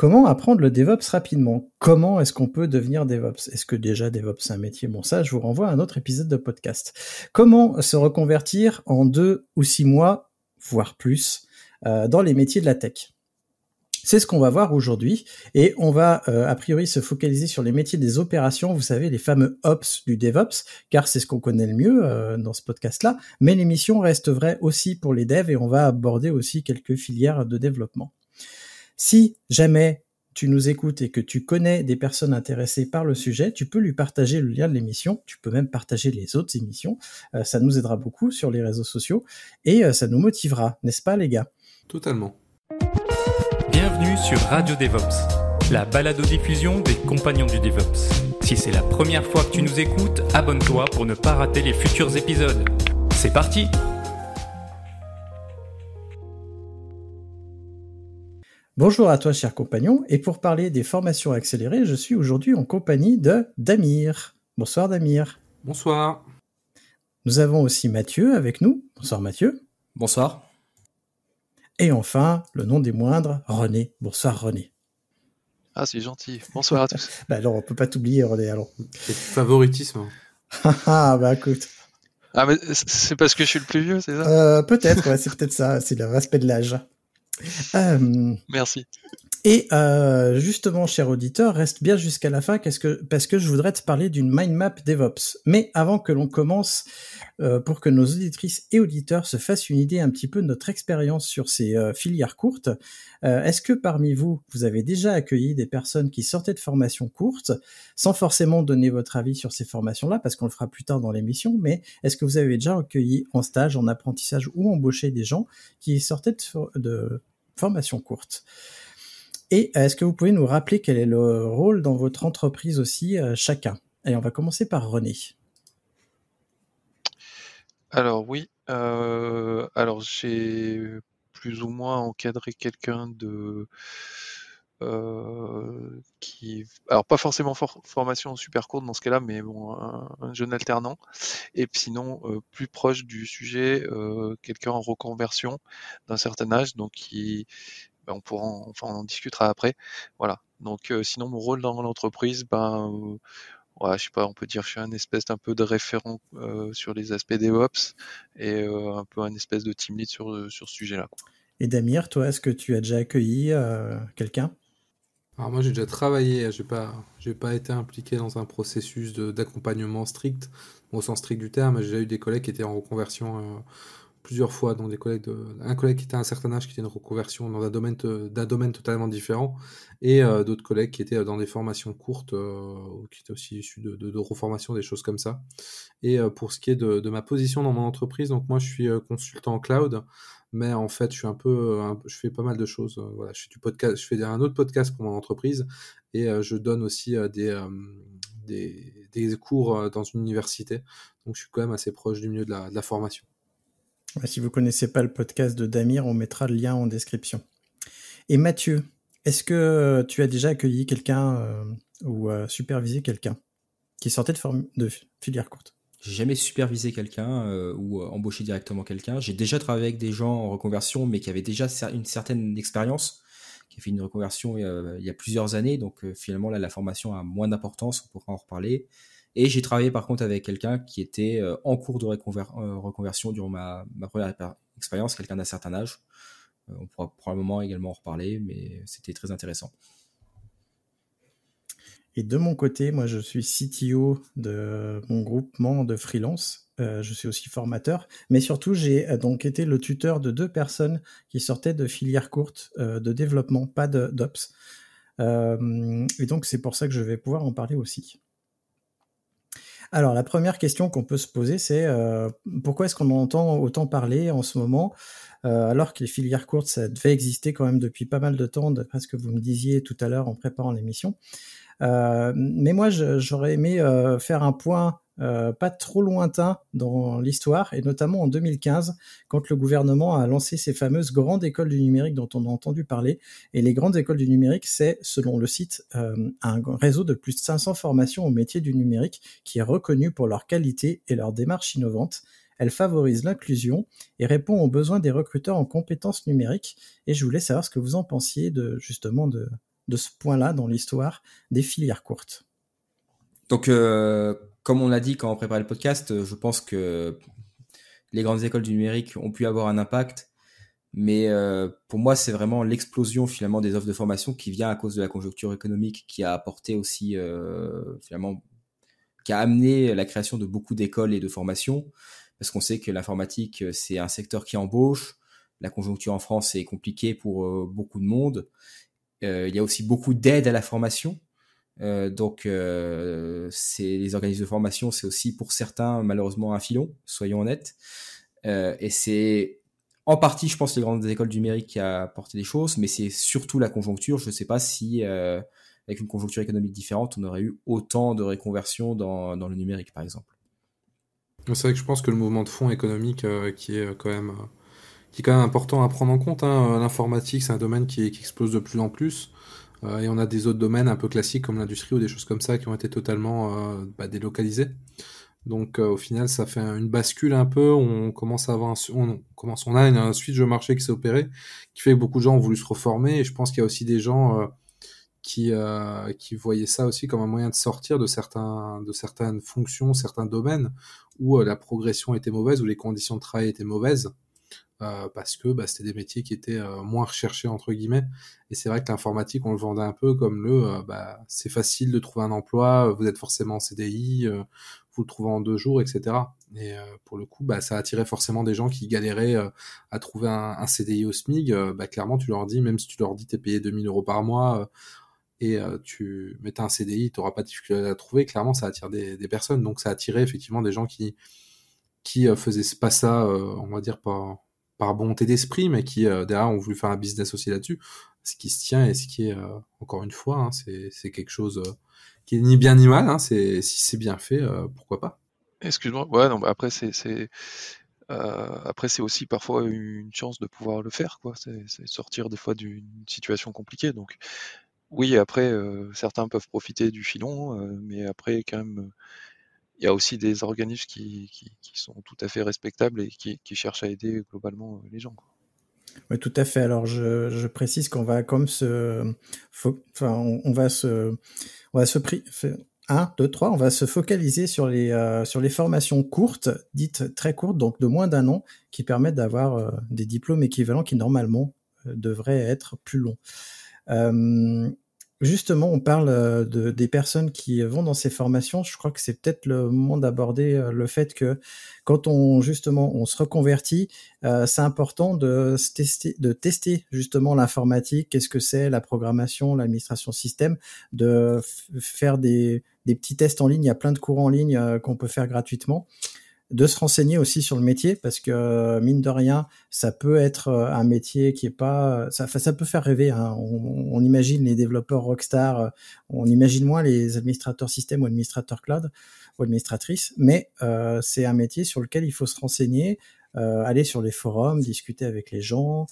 Comment apprendre le DevOps rapidement? Comment est-ce qu'on peut devenir DevOps? Est-ce que déjà DevOps c'est un métier? Bon ça, je vous renvoie à un autre épisode de podcast. Comment se reconvertir en deux ou six mois, voire plus, euh, dans les métiers de la tech? C'est ce qu'on va voir aujourd'hui et on va euh, a priori se focaliser sur les métiers des opérations, vous savez, les fameux Ops du DevOps, car c'est ce qu'on connaît le mieux euh, dans ce podcast-là, mais l'émission reste vraie aussi pour les devs et on va aborder aussi quelques filières de développement. Si jamais tu nous écoutes et que tu connais des personnes intéressées par le sujet, tu peux lui partager le lien de l'émission, tu peux même partager les autres émissions, euh, ça nous aidera beaucoup sur les réseaux sociaux et ça nous motivera, n'est-ce pas les gars? Totalement. Bienvenue sur Radio DevOps, la balado-diffusion des compagnons du DevOps. Si c'est la première fois que tu nous écoutes, abonne-toi pour ne pas rater les futurs épisodes. C'est parti Bonjour à toi, chers compagnons, et pour parler des formations accélérées, je suis aujourd'hui en compagnie de Damir. Bonsoir Damir. Bonsoir. Nous avons aussi Mathieu avec nous. Bonsoir Mathieu. Bonsoir. Et enfin, le nom des moindres, René. Bonsoir René. Ah, c'est gentil. Bonsoir à tous. bah alors, on peut pas t'oublier René, alors. C'est favoritisme. ah, bah écoute. Ah, mais c'est parce que je suis le plus vieux, c'est ça? Euh, Peut-être, ouais, c'est peut-être ça, c'est le respect de l'âge. Euh, Merci. Et euh, justement, cher auditeur, reste bien jusqu'à la fin parce que, parce que je voudrais te parler d'une mind map DevOps. Mais avant que l'on commence, euh, pour que nos auditrices et auditeurs se fassent une idée un petit peu de notre expérience sur ces filières courtes, euh, est-ce que parmi vous, vous avez déjà accueilli des personnes qui sortaient de formations courtes, sans forcément donner votre avis sur ces formations-là, parce qu'on le fera plus tard dans l'émission, mais est-ce que vous avez déjà accueilli en stage, en apprentissage ou embauché des gens qui sortaient de, de courtes et est-ce que vous pouvez nous rappeler quel est le rôle dans votre entreprise aussi, chacun Et on va commencer par René. Alors oui, euh, alors j'ai plus ou moins encadré quelqu'un de euh, qui alors pas forcément formation super courte dans ce cas-là, mais bon un, jeune alternant. Et sinon euh, plus proche du sujet, quelqu'un en reconversion d'un certain âge, donc qui ben, on pourra enfin on en discutera après. Voilà. Donc sinon mon rôle dans l'entreprise, ben ouais, je sais pas, on peut dire que je suis un espèce d'un peu de référent euh, sur les aspects DevOps et euh, un peu un espèce de team lead sur, euh, sur ce sujet-là. Et Damir, toi, est-ce que tu as déjà accueilli quelqu'un? Alors moi, j'ai déjà travaillé, j'ai pas, j'ai pas été impliqué dans un processus d'accompagnement strict, au sens strict du terme. J'ai déjà eu des collègues qui étaient en reconversion plusieurs fois, donc des collègues un collègue qui était à un certain âge, qui était une reconversion dans un domaine, d'un domaine totalement différent, et euh, d'autres collègues qui étaient dans des formations courtes, euh, qui étaient aussi issus de, de, reformation, des choses comme ça. Et euh, pour ce qui est de, de, ma position dans mon entreprise, donc moi je suis consultant en cloud, mais en fait je suis un peu, je fais pas mal de choses. voilà, je fais du podcast, je fais un autre podcast pour mon entreprise, et je donne aussi des, des, cours dans une université. Donc je suis quand même assez proche du milieu de la, formation. Si vous connaissez pas le podcast de Damir, on mettra le lien en description. Et Mathieu, est-ce que tu as déjà accueilli quelqu'un euh, ou euh, supervisé quelqu'un qui sortait de, de filière courte? J'ai jamais supervisé quelqu'un euh, ou embauché directement quelqu'un. J'ai déjà travaillé avec des gens en reconversion, mais qui avaient déjà une certaine expérience, qui a fait une reconversion il y a plusieurs années. Donc finalement, là, la formation a moins d'importance, on pourra en reparler. Et j'ai travaillé par contre avec quelqu'un qui était euh, en cours de euh, reconversion durant ma, première expérience, quelqu'un d'un certain âge. Euh, on pourra probablement également en reparler, mais c'était très intéressant. Et de mon côté, moi je suis CTO de mon groupement de freelance. je suis aussi formateur, mais surtout j'ai donc été le tuteur de deux personnes qui sortaient de filières courtes de développement, pas d'ops. et donc c'est pour ça que je vais pouvoir en parler aussi. Alors, la première question qu'on peut se poser, c'est euh, pourquoi est-ce qu'on entend autant parler en ce moment, euh, alors que les filières courtes, ça devait exister quand même depuis pas mal de temps, d'après ce que vous me disiez tout à l'heure en préparant l'émission? Euh, mais moi, j'aurais aimé euh, faire un point euh, pas trop lointain dans l'histoire, et notamment en 2015, quand le gouvernement a lancé ces fameuses grandes écoles du numérique dont on a entendu parler. Et les grandes écoles du numérique, c'est, selon le site, euh, un réseau de plus de 500 formations au métier du numérique qui est reconnu pour leur qualité et leur démarche innovante. Elle favorise l'inclusion et répond aux besoins des recruteurs en compétences numériques. Et je voulais savoir ce que vous en pensiez de justement de, de ce point-là dans l'histoire des filières courtes. Donc, euh, comme on l'a dit quand on préparait le podcast, euh, je pense que les grandes écoles du numérique ont pu avoir un impact, mais euh, pour moi, c'est vraiment l'explosion finalement des offres de formation qui vient à cause de la conjoncture économique qui a apporté aussi finalement qui a amené la création de beaucoup d'écoles et de formations, parce qu'on sait que l'informatique, c'est un secteur qui embauche. La conjoncture en France est compliquée pour beaucoup de monde. Euh, il y a aussi beaucoup d'aide à la formation. Euh, donc, euh, c'est les organismes de formation, c'est aussi pour certains malheureusement un filon, soyons honnêtes. et c'est en partie, je pense, les grandes écoles numériques qui a apporté des choses, mais c'est surtout la conjoncture. Je ne sais pas si, avec une conjoncture économique différente, on aurait eu autant de réconversion dans, le numérique, par exemple. C'est vrai que je pense que le mouvement de fond économique qui est quand même qui est quand même important à prendre en compte. Hein. L'informatique, c'est un domaine qui, explose de plus en plus. Euh, et on a des autres domaines un peu classiques comme l'industrie ou des choses comme ça qui ont été totalement euh, bah, délocalisés. Donc euh, au final, ça fait une bascule un peu. On commence à avoir, on commence, on a un switch de marché qui s'est opéré, qui fait que beaucoup de gens ont voulu se reformer. Et je pense qu'il y a aussi des gens qui qui voyaient ça aussi comme un moyen de sortir de certains de certaines fonctions, certains domaines où la progression était mauvaise, où les conditions de travail étaient mauvaises. Euh, parce que bah, c'était des métiers qui étaient euh, moins recherchés entre guillemets. Et c'est vrai que l'informatique, on le vendait un peu comme le, euh, bah, c'est facile de trouver un emploi, vous êtes forcément en CDI, vous le trouvez en deux jours, etc. Et pour le coup, bah, ça attirait forcément des gens qui galéraient à trouver un, CDI au SMIG. bah, clairement, tu leur dis, même si tu leur dis t'es payé 2000 euros par mois et tu mettais un CDI, tu n'auras pas de difficulté à trouver. Clairement, ça attire des, personnes. Donc, ça attirait effectivement des gens qui qui faisaient pas ça, on va dire pas par bonté d'esprit, mais qui euh, derrière ont voulu faire un business aussi là-dessus. Ce qui se tient et ce qui est, euh, encore une fois, hein, c'est quelque chose euh, qui est ni bien ni mal. Hein, si c'est bien fait, pourquoi pas. Excuse-moi, ouais, non, après c'est après c'est aussi parfois une chance de pouvoir le faire, quoi. C'est sortir des fois d'une situation compliquée. Donc oui, après certains peuvent profiter du filon, mais après quand même il y a aussi des organismes qui, sont tout à fait respectables et qui, cherchent à aider globalement euh, les gens. Oui, tout à fait. Alors, je, précise qu'on va comme se, enfin, on, va se, on va se pri... un, deux, trois, on va se focaliser sur les euh, sur les formations courtes, dites très courtes, donc de moins d'un an, qui permettent d'avoir euh, des diplômes équivalents qui normalement devraient être plus longs. Justement, on parle euh, de, des personnes qui vont dans ces formations. Je crois que c'est peut-être le moment d'aborder euh, le fait que quand on justement on se reconvertit, euh, c'est important de tester, de tester justement l'informatique, qu'est-ce que c'est, la programmation, l'administration système, de faire des, des petits tests en ligne. Il y a plein de cours en ligne qu'on peut faire gratuitement de se renseigner aussi sur le métier parce que euh, mine de rien, ça peut être euh, un métier qui est pas, ça, ça peut faire rêver. Hein. On, imagine les développeurs rockstar, euh, on imagine moins les administrateurs système ou administrateurs cloud ou administratrices, mais c'est un métier sur lequel il faut se renseigner, aller sur les forums, discuter avec les gens,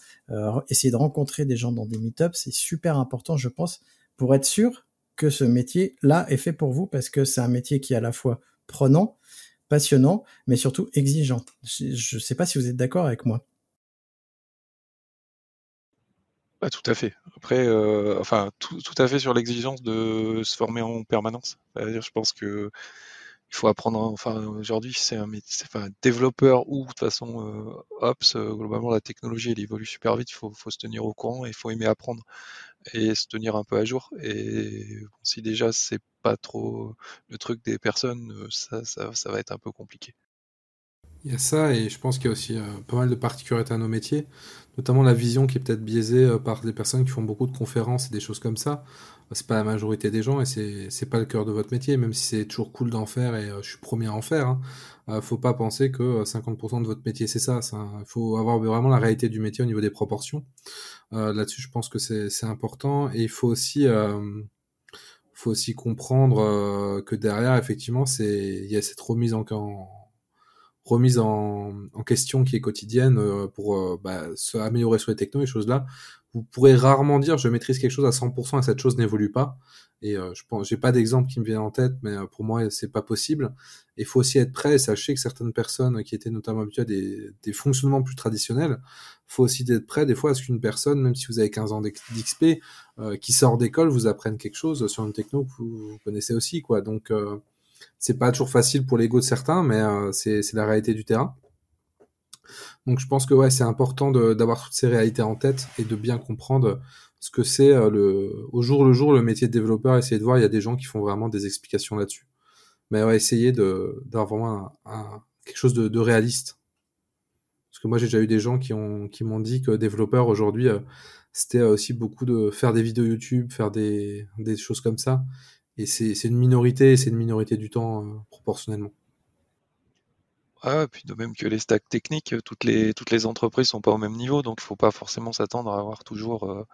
essayer de rencontrer des gens dans des meetups, c'est super important, je pense, pour être sûr que ce métier-là est fait pour vous parce que c'est un métier qui est à la fois prenant, passionnant, mais surtout exigeant. Je ne sais pas si vous êtes d'accord avec moi. Bah, tout à fait. Après, euh, enfin, tout, à fait sur l'exigence de se former en permanence. je pense que il faut apprendre. Enfin, aujourd'hui, c'est un enfin, développeur ou de toute façon euh, Ops. Euh, globalement, la technologie elle évolue super vite. Il faut, faut, se tenir au courant et il faut aimer apprendre et se tenir un peu à jour. Et si déjà c'est trop le truc des personnes, ça, ça, ça va être un peu compliqué. Il y a ça, et je pense qu'il y a aussi euh, pas mal de particularités à nos métiers, notamment la vision qui est peut-être biaisée euh, par des personnes qui font beaucoup de conférences et des choses comme ça. C'est pas la majorité des gens et c'est pas le cœur de votre métier, même si c'est toujours cool d'en faire et euh, je suis premier à en faire. Hein. faut pas penser que 50% de votre métier c'est ça. Il faut avoir vraiment la réalité du métier au niveau des proportions. Là-dessus, je pense que c'est important et il faut aussi faut aussi comprendre que derrière, effectivement, c'est il y a cette remise en, en remise en, question qui est quotidienne euh, pour euh, bah, se améliorer sur les technos et choses là. Vous pourrez rarement dire je maîtrise quelque chose à 100% et cette chose n'évolue pas. Et euh, je pense, j'ai pas d'exemple qui me vient en tête, mais pour moi c'est pas possible. Il faut aussi être prêt. Et sachez que certaines personnes qui étaient notamment habituées à des, des fonctionnements plus traditionnels, faut aussi être prêt des fois à ce qu'une personne, même si vous avez 15 ans d'XP, qui sort d'école, vous apprenne quelque chose sur une techno que vous, connaissez aussi, quoi. Donc c'est pas toujours facile pour l'ego de certains, mais euh, c'est la réalité du terrain. Donc je pense que ouais, c'est important d'avoir toutes ces réalités en tête et de bien comprendre ce que c'est euh, le au jour le jour le métier de développeur. Essayer de voir, il y a des gens qui font vraiment des explications là-dessus. Mais ouais, essayer de d'avoir vraiment un, quelque chose de, de, réaliste. Parce que moi j'ai déjà eu des gens qui ont qui m'ont dit que développeur aujourd'hui euh, c'était aussi beaucoup de faire des vidéos YouTube, faire des, des choses comme ça. Et c'est une minorité, c'est une minorité du temps euh, proportionnellement. Ouais, puis de même que les stacks techniques, toutes les, toutes les entreprises sont pas au même niveau, donc il faut pas forcément s'attendre à avoir toujours euh,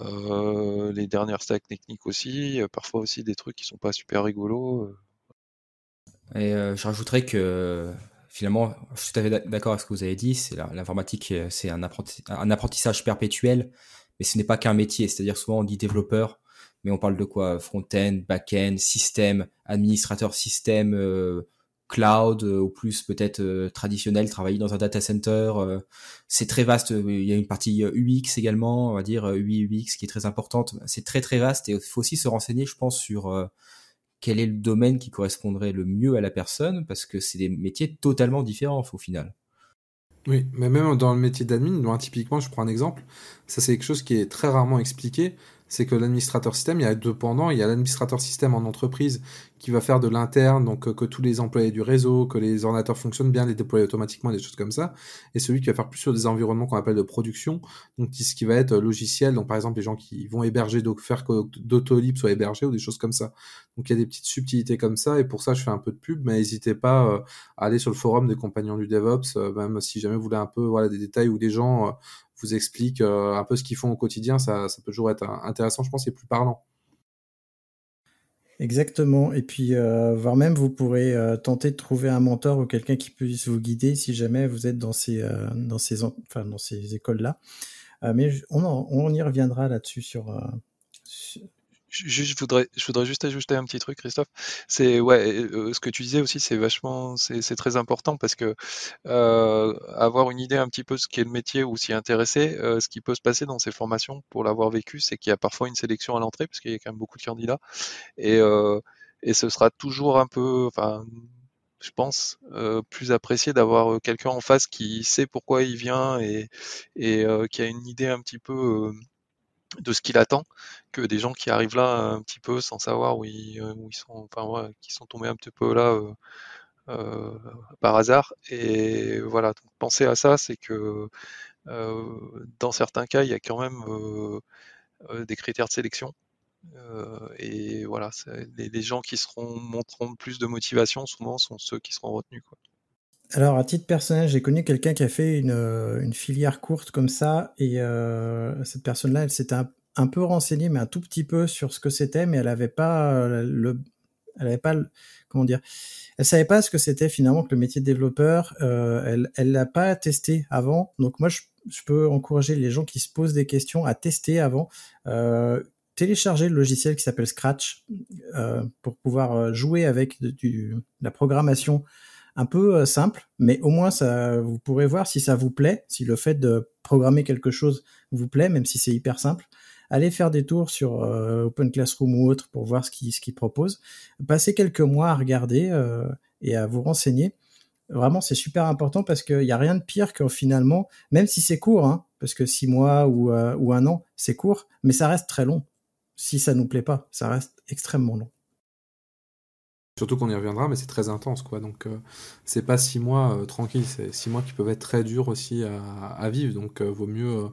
euh, les dernières stacks techniques aussi, parfois aussi des trucs qui sont pas super rigolos. Et je rajouterais que finalement, je suis tout à fait d'accord avec ce que vous avez dit, c'est l'informatique, c'est un, apprentissage perpétuel, mais ce n'est pas qu'un métier, c'est-à-dire souvent on dit développeur, mais on parle de quoi? Front-end, back-end, système, administrateur système, euh, cloud, euh, ou plus peut-être euh, traditionnel, travailler dans un data center. c'est très vaste. Il y a une partie UX également, on va dire UI UX qui est très importante. C'est très très vaste et il faut aussi se renseigner, je pense, sur quel est le domaine qui correspondrait le mieux à la personne, parce que c'est des métiers totalement différents au final. Oui, mais même dans le métier d'admin, typiquement, je prends un exemple, ça c'est quelque chose qui est très rarement expliqué c'est que l'administrateur système, il y a deux pendant. Il y a l'administrateur système en entreprise qui va faire de l'interne, donc euh, que tous les employés du réseau, que les ordinateurs fonctionnent bien, les déployer automatiquement, des choses comme ça. Et celui qui va faire plus sur des environnements qu'on appelle de production, donc ce qui va être euh, logiciel, donc par exemple les gens qui vont héberger, donc faire que Doctolib soit hébergé ou des choses comme ça. Donc il y a des petites subtilités comme ça, et pour ça je fais un peu de pub, mais n'hésitez pas euh, à aller sur le forum des compagnons du DevOps, même si jamais vous voulez un peu voilà des détails ou des gens vous explique euh, un peu ce qu'ils font au quotidien, ça, peut toujours être intéressant, je pense, et plus parlant. Exactement. Et puis, euh, voire même, vous pourrez euh, tenter de trouver un mentor ou quelqu'un qui puisse vous guider si jamais vous êtes dans ces, dans ces, enfin, dans ces écoles-là. mais on, on, y reviendra là-dessus sur, je voudrais, je voudrais juste ajouter un petit truc, Christophe. C'est ouais, euh, ce que tu disais aussi, c'est vachement, c'est très important parce que euh, avoir une idée un petit peu de ce qu'est le métier ou s'y intéresser, euh, ce qui peut se passer dans ces formations, pour l'avoir vécu, c'est qu'il y a parfois une sélection à l'entrée parce qu'il y a quand même beaucoup de candidats et et ce sera toujours un peu, enfin, je pense, plus apprécié d'avoir quelqu'un en face qui sait pourquoi il vient et, et qui a une idée un petit peu de ce qu'il attend que des gens qui arrivent là un petit peu sans savoir où ils, euh, sont, enfin ouais, qui sont tombés un petit peu là euh, euh, par hasard. Et voilà, donc penser à ça, c'est que dans certains cas, il y a quand même des critères de sélection. et voilà, les, les, gens qui seront montreront plus de motivation souvent sont ceux qui seront retenus. Quoi. Alors, à titre personnel, j'ai connu quelqu'un qui a fait une, euh, filière courte comme ça, et euh, cette personne-là, elle s'était un, peu renseignée, mais un tout petit peu sur ce que c'était, mais elle n'avait pas euh, le, elle avait pas, le, comment dire, elle savait pas ce que c'était finalement que le métier de développeur. Euh, elle, elle l'a pas testé avant, donc moi, je, peux encourager les gens qui se posent des questions à tester avant. Télécharger le logiciel qui s'appelle Scratch pour pouvoir jouer avec du, la programmation un peu euh, simple, mais au moins ça, vous pourrez voir si ça vous plaît, si le fait de programmer quelque chose vous plaît, même si c'est hyper simple. Allez faire des tours sur euh, Open Classroom ou autre pour voir ce qu'ils ce qu'ils proposent. Passez quelques mois à regarder euh, et à vous renseigner. Vraiment, c'est super important parce qu'il n'y a rien de pire que finalement, même si c'est court, hein, parce que six mois ou, ou un an, c'est court, mais ça reste très long. Si ça nous plaît pas, ça reste extrêmement long. Surtout qu'on y reviendra, mais c'est très intense, quoi. Donc, c'est pas six mois tranquilles, c'est six mois qui peuvent être très durs aussi à, vivre. Donc, vaut mieux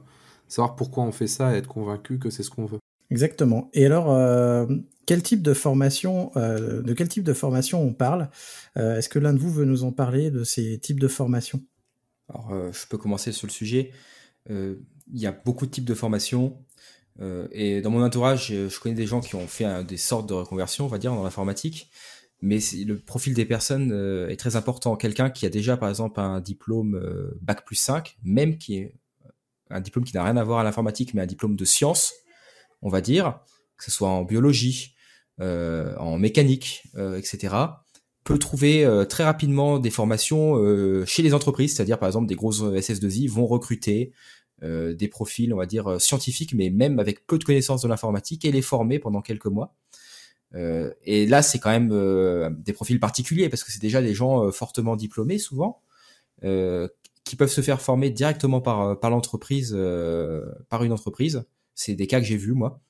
savoir pourquoi on fait ça et être convaincu que c'est ce qu'on veut. Exactement. Et alors, quel type de formation, de quel type de formation on parle? Est-ce que l'un de vous veut nous en parler de ces types de formations? Alors, je peux commencer sur le sujet. Il y a beaucoup de types de formations. Euh, et dans mon entourage, je connais des gens qui ont fait des sortes de reconversion, on va dire, dans l'informatique. Mais le profil des personnes euh, est très important. Quelqu'un qui a déjà, par exemple, un diplôme euh, Bac plus 5, même qui est un diplôme qui n'a rien à voir à l'informatique, mais un diplôme de science, on va dire, que ce soit en biologie, en mécanique, etc., peut trouver très rapidement des formations chez les entreprises, c'est-à-dire par exemple des grosses SS2I vont recruter euh, des profils, on va dire, euh, scientifiques, mais même avec peu de connaissances de l'informatique, et les former pendant quelques mois. Euh, et là, c'est quand même des profils particuliers, parce que c'est déjà des gens fortement diplômés, souvent, qui peuvent se faire former directement par, par l'entreprise, par une entreprise. C'est des cas que j'ai vus, moi.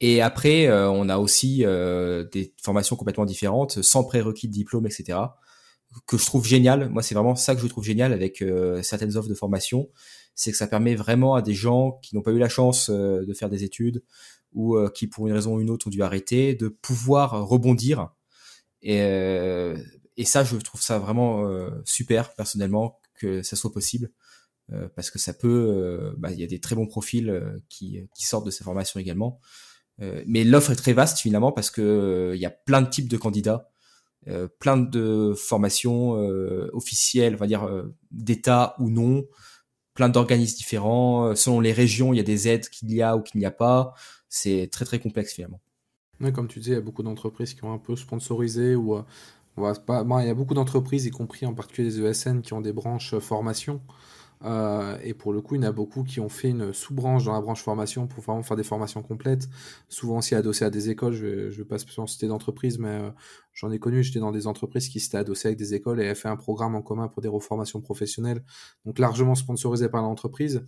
Et après, on a aussi des formations complètement différentes, sans prérequis de diplôme, etc., que je trouve génial. Moi, c'est vraiment ça que je trouve génial avec certaines offres de formation c'est que ça permet vraiment à des gens qui n'ont pas eu la chance euh, de faire des études ou euh, qui pour une raison ou une autre ont dû arrêter, de pouvoir rebondir. Et, euh, ça, je trouve ça vraiment super personnellement que ça soit possible. parce que ça peut, bah, il y a des très bons profils qui, sortent de ces formations également. mais l'offre est très vaste finalement parce que il y a plein de types de candidats, plein de formations officielles, on va dire d'État ou non, plein d'organismes différents. Euh, selon les régions, il y a des aides qu'il y a ou qu'il n'y a pas. C'est très très complexe finalement. comme tu disais, il y a beaucoup d'entreprises qui ont un peu sponsorisé ou euh, on pas... il y a beaucoup d'entreprises, y compris en particulier les ESN, qui ont des branches euh, formation. Euh, et pour le coup, il y en a beaucoup qui ont fait une sous-branche dans la branche formation pour vraiment faire des formations complètes, souvent aussi adossées à des écoles. Je ne vais, pas spécialement citer d'entreprise, mais euh, j'en ai connu. J'étais dans des entreprises qui s'étaient adossées avec des écoles et avaient fait un programme en commun pour des reformations professionnelles, donc largement sponsorisé par l'entreprise.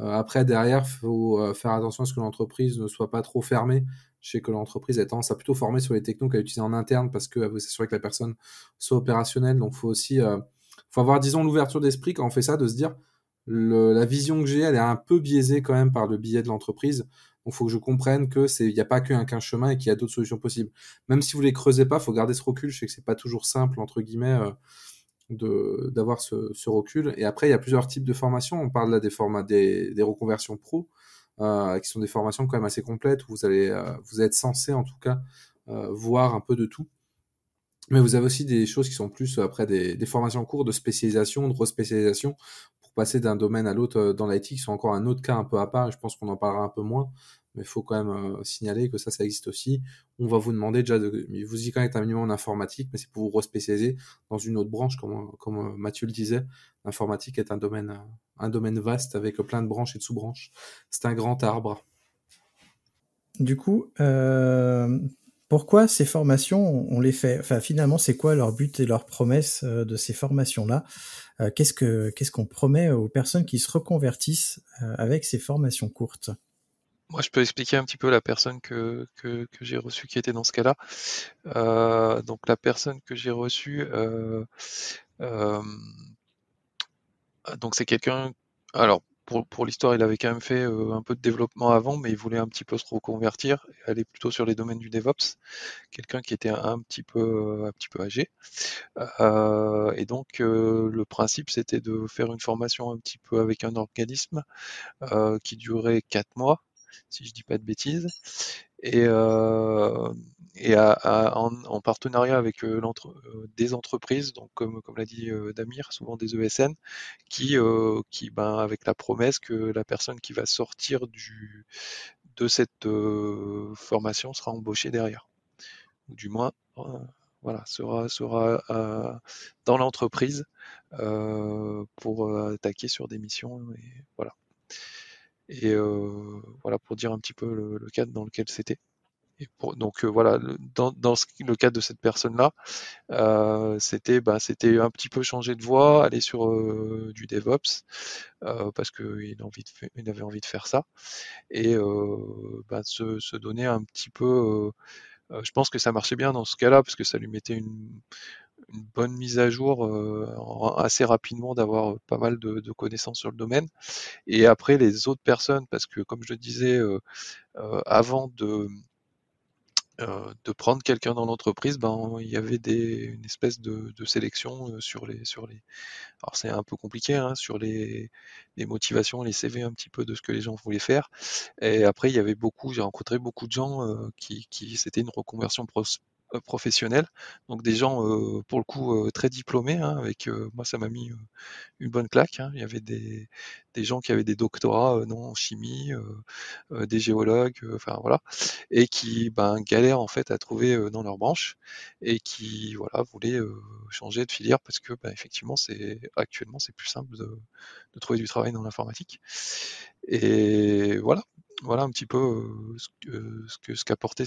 Euh, après, derrière, faut faire attention à ce que l'entreprise ne soit pas trop fermée. Je sais que l'entreprise a tendance à plutôt former sur les technos qu'à utiliser en interne parce qu'elle veut s'assurer que la personne soit opérationnelle. Donc, il faut aussi faut avoir, disons, l'ouverture d'esprit quand on fait ça, de se dire, la vision que j'ai, elle est un peu biaisée quand même par le billet de l'entreprise. Donc, il faut que je comprenne que c'est, il n'y a pas qu'un chemin et qu'il y a d'autres solutions possibles. Même si vous les creusez pas, faut garder ce recul. Je sais que c'est pas toujours simple, entre guillemets, euh, d'avoir ce, recul. Et après, il y a plusieurs types de formations. On parle là des formats, des, reconversions pro, euh, qui sont des formations quand même assez complètes où vous allez, euh, vous êtes censé, en tout cas, voir un peu de tout. Mais vous avez aussi des choses qui sont plus après des, formations en cours de spécialisation, de respécialisation pour passer d'un domaine à l'autre euh, dans l'IT qui sont encore un autre cas un peu à part. Je pense qu'on en parlera un peu moins, mais il faut quand même euh, signaler que ça, ça existe aussi. On va vous demander déjà de vous y connaître un minimum en informatique, mais c'est pour vous respécialiser dans une autre branche, comme, comme euh, Mathieu le disait. L'informatique est un domaine, un domaine vaste avec plein de branches et de sous-branches. C'est un grand arbre. Du coup, euh, pourquoi ces formations, on les fait Enfin, finalement, c'est quoi leur but et leur promesse euh, de ces formations-là? Euh, Qu'est-ce que qu'est-ce qu'on promet aux personnes qui se reconvertissent euh, avec ces formations courtes? Moi, je peux expliquer un petit peu la personne que, que, j'ai reçue qui était dans ce cas-là. donc, la personne que j'ai reçue, donc c'est quelqu'un. Alors, pour, pour l'histoire, il avait quand même fait euh, un peu de développement avant, mais il voulait un petit peu se reconvertir, aller plutôt sur les domaines du DevOps. Quelqu'un qui était un, petit peu, euh, un petit peu âgé. Euh, et donc, le principe, c'était de faire une formation un petit peu avec un organisme qui durait quatre mois, si je dis pas de bêtises. Et, et en, partenariat avec euh, euh, des entreprises, donc comme, comme l'a dit euh, Damir, souvent des ESN, qui, qui ben, avec la promesse que la personne qui va sortir du, de cette formation sera embauchée derrière, ou du moins voilà, sera, sera dans l'entreprise pour attaquer sur des missions et voilà. Et voilà pour dire un petit peu le cadre dans lequel c'était donc euh, voilà, dans, le cadre de cette personne-là, euh, c'était bah, c'était un petit peu changer de voie, aller sur euh, du DevOps parce qu'il avait envie de faire ça et bah, se, donner un petit peu Euh, je pense que ça marchait bien dans ce cas-là parce que ça lui mettait une, bonne mise à jour euh, assez rapidement d'avoir pas mal de, de, connaissances sur le domaine. Et après les autres personnes, parce que comme je le disais, euh, avant de euh, de prendre quelqu'un dans l'entreprise, ben il y avait des, une espèce de, sélection euh, sur les sur les. Alors c'est un peu compliqué hein, sur les, motivations, les CV un petit peu de ce que les gens voulaient faire. Et après il y avait beaucoup, j'ai rencontré beaucoup de gens euh, qui c'était une reconversion professionnels, donc des gens euh, pour le coup euh, très diplômés. Hein, avec moi, ça m'a mis une bonne claque. Hein. Il y avait des, des, gens qui avaient des doctorats non en chimie, des géologues, enfin voilà, et qui ben, galèrent en fait à trouver dans leur branche et qui voilà voulaient changer de filière parce que ben, effectivement c'est actuellement c'est plus simple de, trouver du travail dans l'informatique. Et voilà, voilà un petit peu ce que ce qu'apportait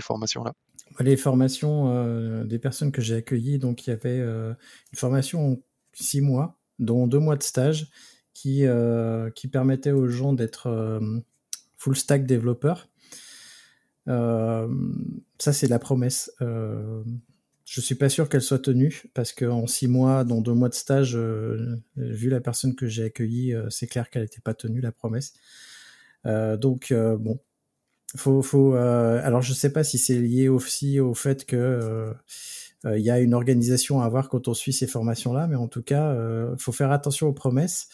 Formations-là. Les formations euh, des personnes que j'ai accueillies, donc il y avait euh, une formation en six mois, dont deux mois de stage, qui, euh, qui permettait aux gens d'être full stack développeurs. Ça, c'est la promesse. Je suis pas sûr qu'elle soit tenue parce qu'en six mois, dans deux mois de stage, vu la personne que j'ai accueillie, c'est clair qu'elle n'était pas tenue la promesse. donc bon, faut, faut. alors je sais pas si c'est lié aussi au fait que il y a une organisation à avoir quand on suit ces formations-là, mais en tout cas, euh, faut faire attention aux promesses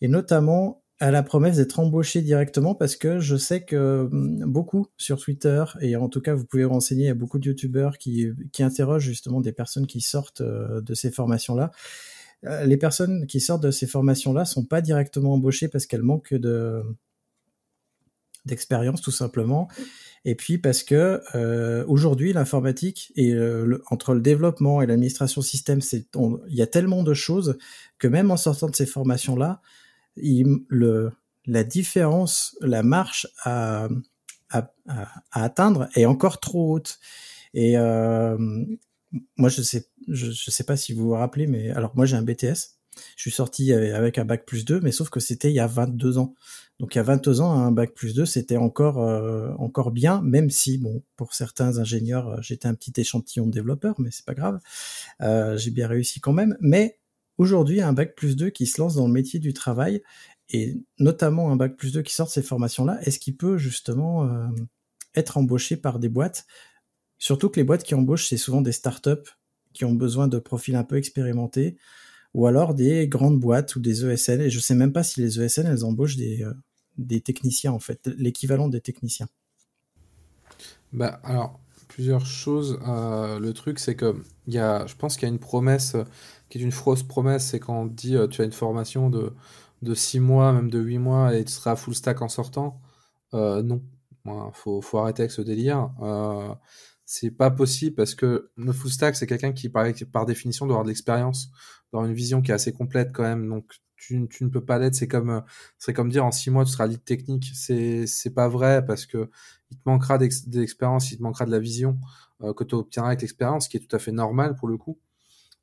et notamment à la promesse d'être embauché directement parce que je sais que beaucoup sur Twitter et en tout cas vous pouvez renseigner, il a beaucoup de youtubeurs qui, qui interrogent justement des personnes qui sortent de ces formations-là. Les personnes qui sortent de ces formations-là sont pas directement embauchées parce qu'elles manquent de d'expérience tout simplement et puis parce que euh, aujourd'hui l'informatique et entre le développement et l'administration système c'est il y a tellement de choses que même en sortant de ces formations là il, le, la différence, la marche à, à, atteindre est encore trop haute. Et euh, moi, je sais, je, je, sais pas si vous vous rappelez, mais alors moi j'ai un BTS. Je suis sorti avec un bac plus 2, mais sauf que c'était il y a 22 ans. Donc il y a 22 ans, un bac plus 2, c'était encore euh, encore bien, même si bon, pour certains ingénieurs, j'étais un petit échantillon de développeur, mais c'est pas grave. Euh, j'ai bien réussi quand même. Mais aujourd'hui un bac plus 2 qui se lance dans le métier du travail et notamment un bac plus 2 qui sort de ces formations-là, est-ce qu'il peut justement euh, être embauché par des boîtes? Surtout que les boîtes qui embauchent, c'est souvent des startups qui ont besoin de profils un peu expérimentés, ou alors des grandes boîtes ou des ESN. Et je sais même pas si les ESN, elles embauchent des, euh, des techniciens, en fait, l'équivalent des techniciens. Bah, alors, plusieurs choses. Euh, le truc, c'est que y a, je pense qu'il y a une promesse qui est une fausse promesse, c'est quand on dit euh, tu as une formation de, de 6 mois, même de 8 mois, et tu seras full stack en sortant. Non, il faut, arrêter avec ce délire. C'est pas possible parce que le full stack, c'est quelqu'un qui, par définition, doit avoir de l'expérience, avoir une vision qui est assez complète quand même. Donc, tu, ne peux pas l'être. C'est comme, c'est comme dire en 6 mois, tu seras lead technique. C'est, c'est pas vrai parce que il te manquera d'expérience, il te manquera de la vision euh, que tu obtiendras avec l'expérience, ce qui est tout à fait normal pour le coup.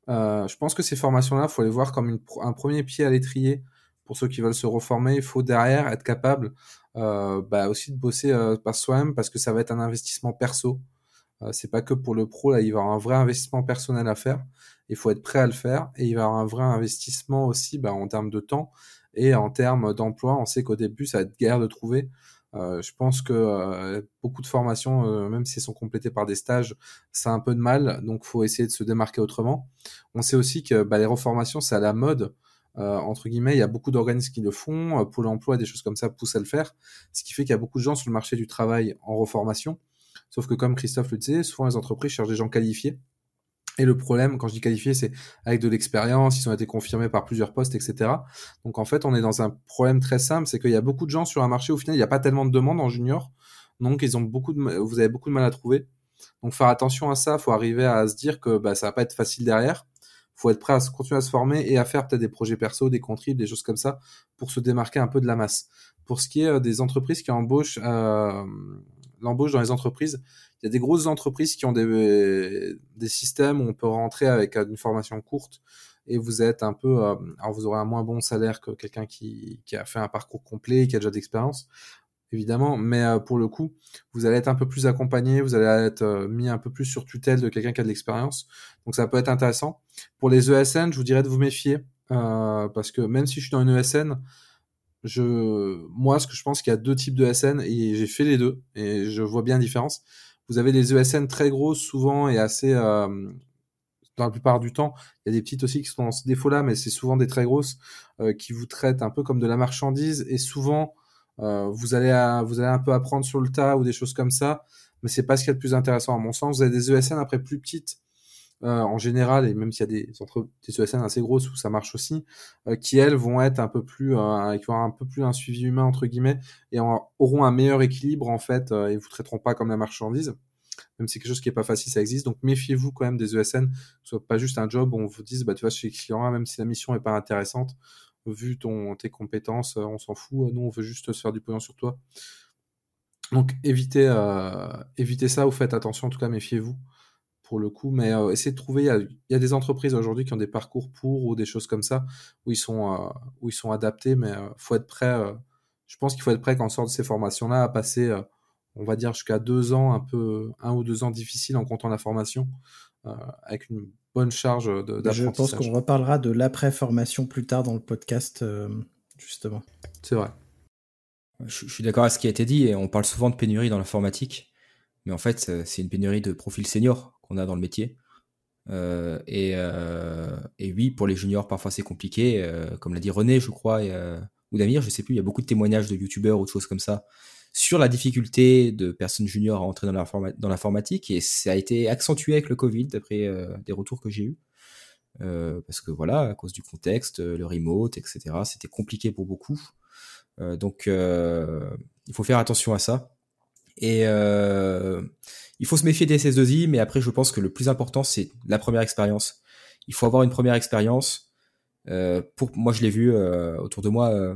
Euh, je pense que ces formations-là, faut les voir comme un premier pied à l'étrier pour ceux qui veulent se reformer. Il faut derrière être capable euh, bah aussi de bosser euh, par soi-même parce que ça va être un investissement perso. Euh, c'est pas que pour le pro, là, il va y avoir un vrai investissement personnel à faire. Il faut être prêt à le faire et il va y avoir un vrai investissement aussi bah, en termes de temps Et en termes d'emploi, on sait qu'au début, ça va être guerre de trouver. Euh, je pense que euh, beaucoup de formations, même si elles sont complétées par des stages, ça a un peu de mal. Donc, faut essayer de se démarquer autrement. On sait aussi que bah, les reformations, c'est à la mode. entre guillemets, il y a beaucoup d'organismes qui le font. Pôle emploi, des choses comme ça poussent à le faire. Ce qui fait qu'il y a beaucoup de gens sur le marché du travail en reformation. Sauf que, comme Christophe le disait, souvent les entreprises cherchent des gens qualifiés. Et le problème, quand je dis qualifié, c'est avec de l'expérience, ils ont été confirmés par plusieurs postes, etc. Donc en fait, on est dans un problème très simple, c'est qu'il y a beaucoup de gens sur un marché, au final, il n'y a pas tellement de demandes en junior, donc ils ont beaucoup de, vous avez beaucoup de mal à trouver. Donc faire attention à ça, faut arriver à se dire que bah, ça va pas être facile derrière. Faut être prêt à continuer à se former et à faire peut-être des projets perso, des contribs, des choses comme ça, pour se démarquer un peu de la masse. Pour ce qui est euh, des entreprises qui embauchent, euh, l'embauche dans les entreprises, il y a des grosses entreprises qui ont des, des systèmes où on peut rentrer avec une formation courte et vous êtes un peu, euh, alors vous aurez un moins bon salaire que quelqu'un qui, qui a fait un parcours complet, qui a déjà d'expérience, évidemment, mais euh, pour le coup, vous allez être un peu plus accompagné, vous allez être euh, mis un peu plus sur tutelle de quelqu'un qui a de l'expérience, donc ça peut être intéressant. Pour les ESN, je vous dirais de vous méfier, parce que même si je suis dans une ESN, je, moi, ce que je pense qu'il y a deux types de ESN et j'ai fait les deux et je vois bien la différence. Vous avez des ESN très grosses souvent et assez, euh, dans la plupart du temps, il y a des petites aussi qui sont dans ce défaut-là, mais c'est souvent des très grosses euh, qui vous traitent un peu comme de la marchandise et souvent euh, vous allez vous allez un peu apprendre sur le tas ou des choses comme ça, mais c'est pas ce qu'il y a de plus intéressant à mon sens. Vous avez des ESN après plus petites euh, en général, et même s'il y a des, entre, des ESN assez grosses où ça marche aussi, euh, qui elles vont être un peu plus, euh, qui un peu plus un suivi humain entre guillemets, et auront un meilleur équilibre en fait, et vous traiteront pas comme la marchandise. Même si c'est quelque chose qui est pas facile, ça existe. Donc méfiez-vous quand même des ESN, que ce soit pas juste un job où on vous dise, bah tu vas chez les clients, même si la mission est pas intéressante, vu ton tes compétences, on s'en fout. Nous, on veut juste se faire du pognon sur toi. Donc évitez, évitez ça ou faites attention. En tout cas, méfiez-vous pour le coup, mais euh, essayez de trouver. Il y, a, des entreprises aujourd'hui qui ont des parcours pour ou des choses comme ça où ils sont euh, où ils sont adaptés, mais euh, faut être prêt. je pense qu'il faut être prêt quand on sort de ces formations-là à passer, on va dire jusqu'à deux ans, un peu un ou deux ans difficiles en comptant la formation, avec une bonne charge d'apprentissage. Je pense qu'on reparlera de l'après-formation plus tard dans le podcast, justement. C'est vrai. Je, je suis d'accord avec ce qui a été dit et on parle souvent de pénurie dans l'informatique, mais en fait c'est une pénurie de profils seniors qu'on a dans le métier. Euh, et, euh, et, oui, pour les juniors, parfois c'est compliqué. Euh, comme l'a dit René, je crois, ou Damir, je sais plus, il y a beaucoup de témoignages de youtubeurs ou de choses comme ça sur la difficulté de personnes juniors à entrer dans l'informatique. Et ça a été accentué avec le Covid, d'après des retours que j'ai eus. parce que voilà, à cause du contexte, le remote, etc., c'était compliqué pour beaucoup. donc, il faut faire attention à ça. Et euh, il faut se méfier des SS2I, mais après, je pense que le plus important, c'est la première expérience. Il faut avoir une première expérience. Euh, pour moi, je l'ai vu euh, autour de moi, euh,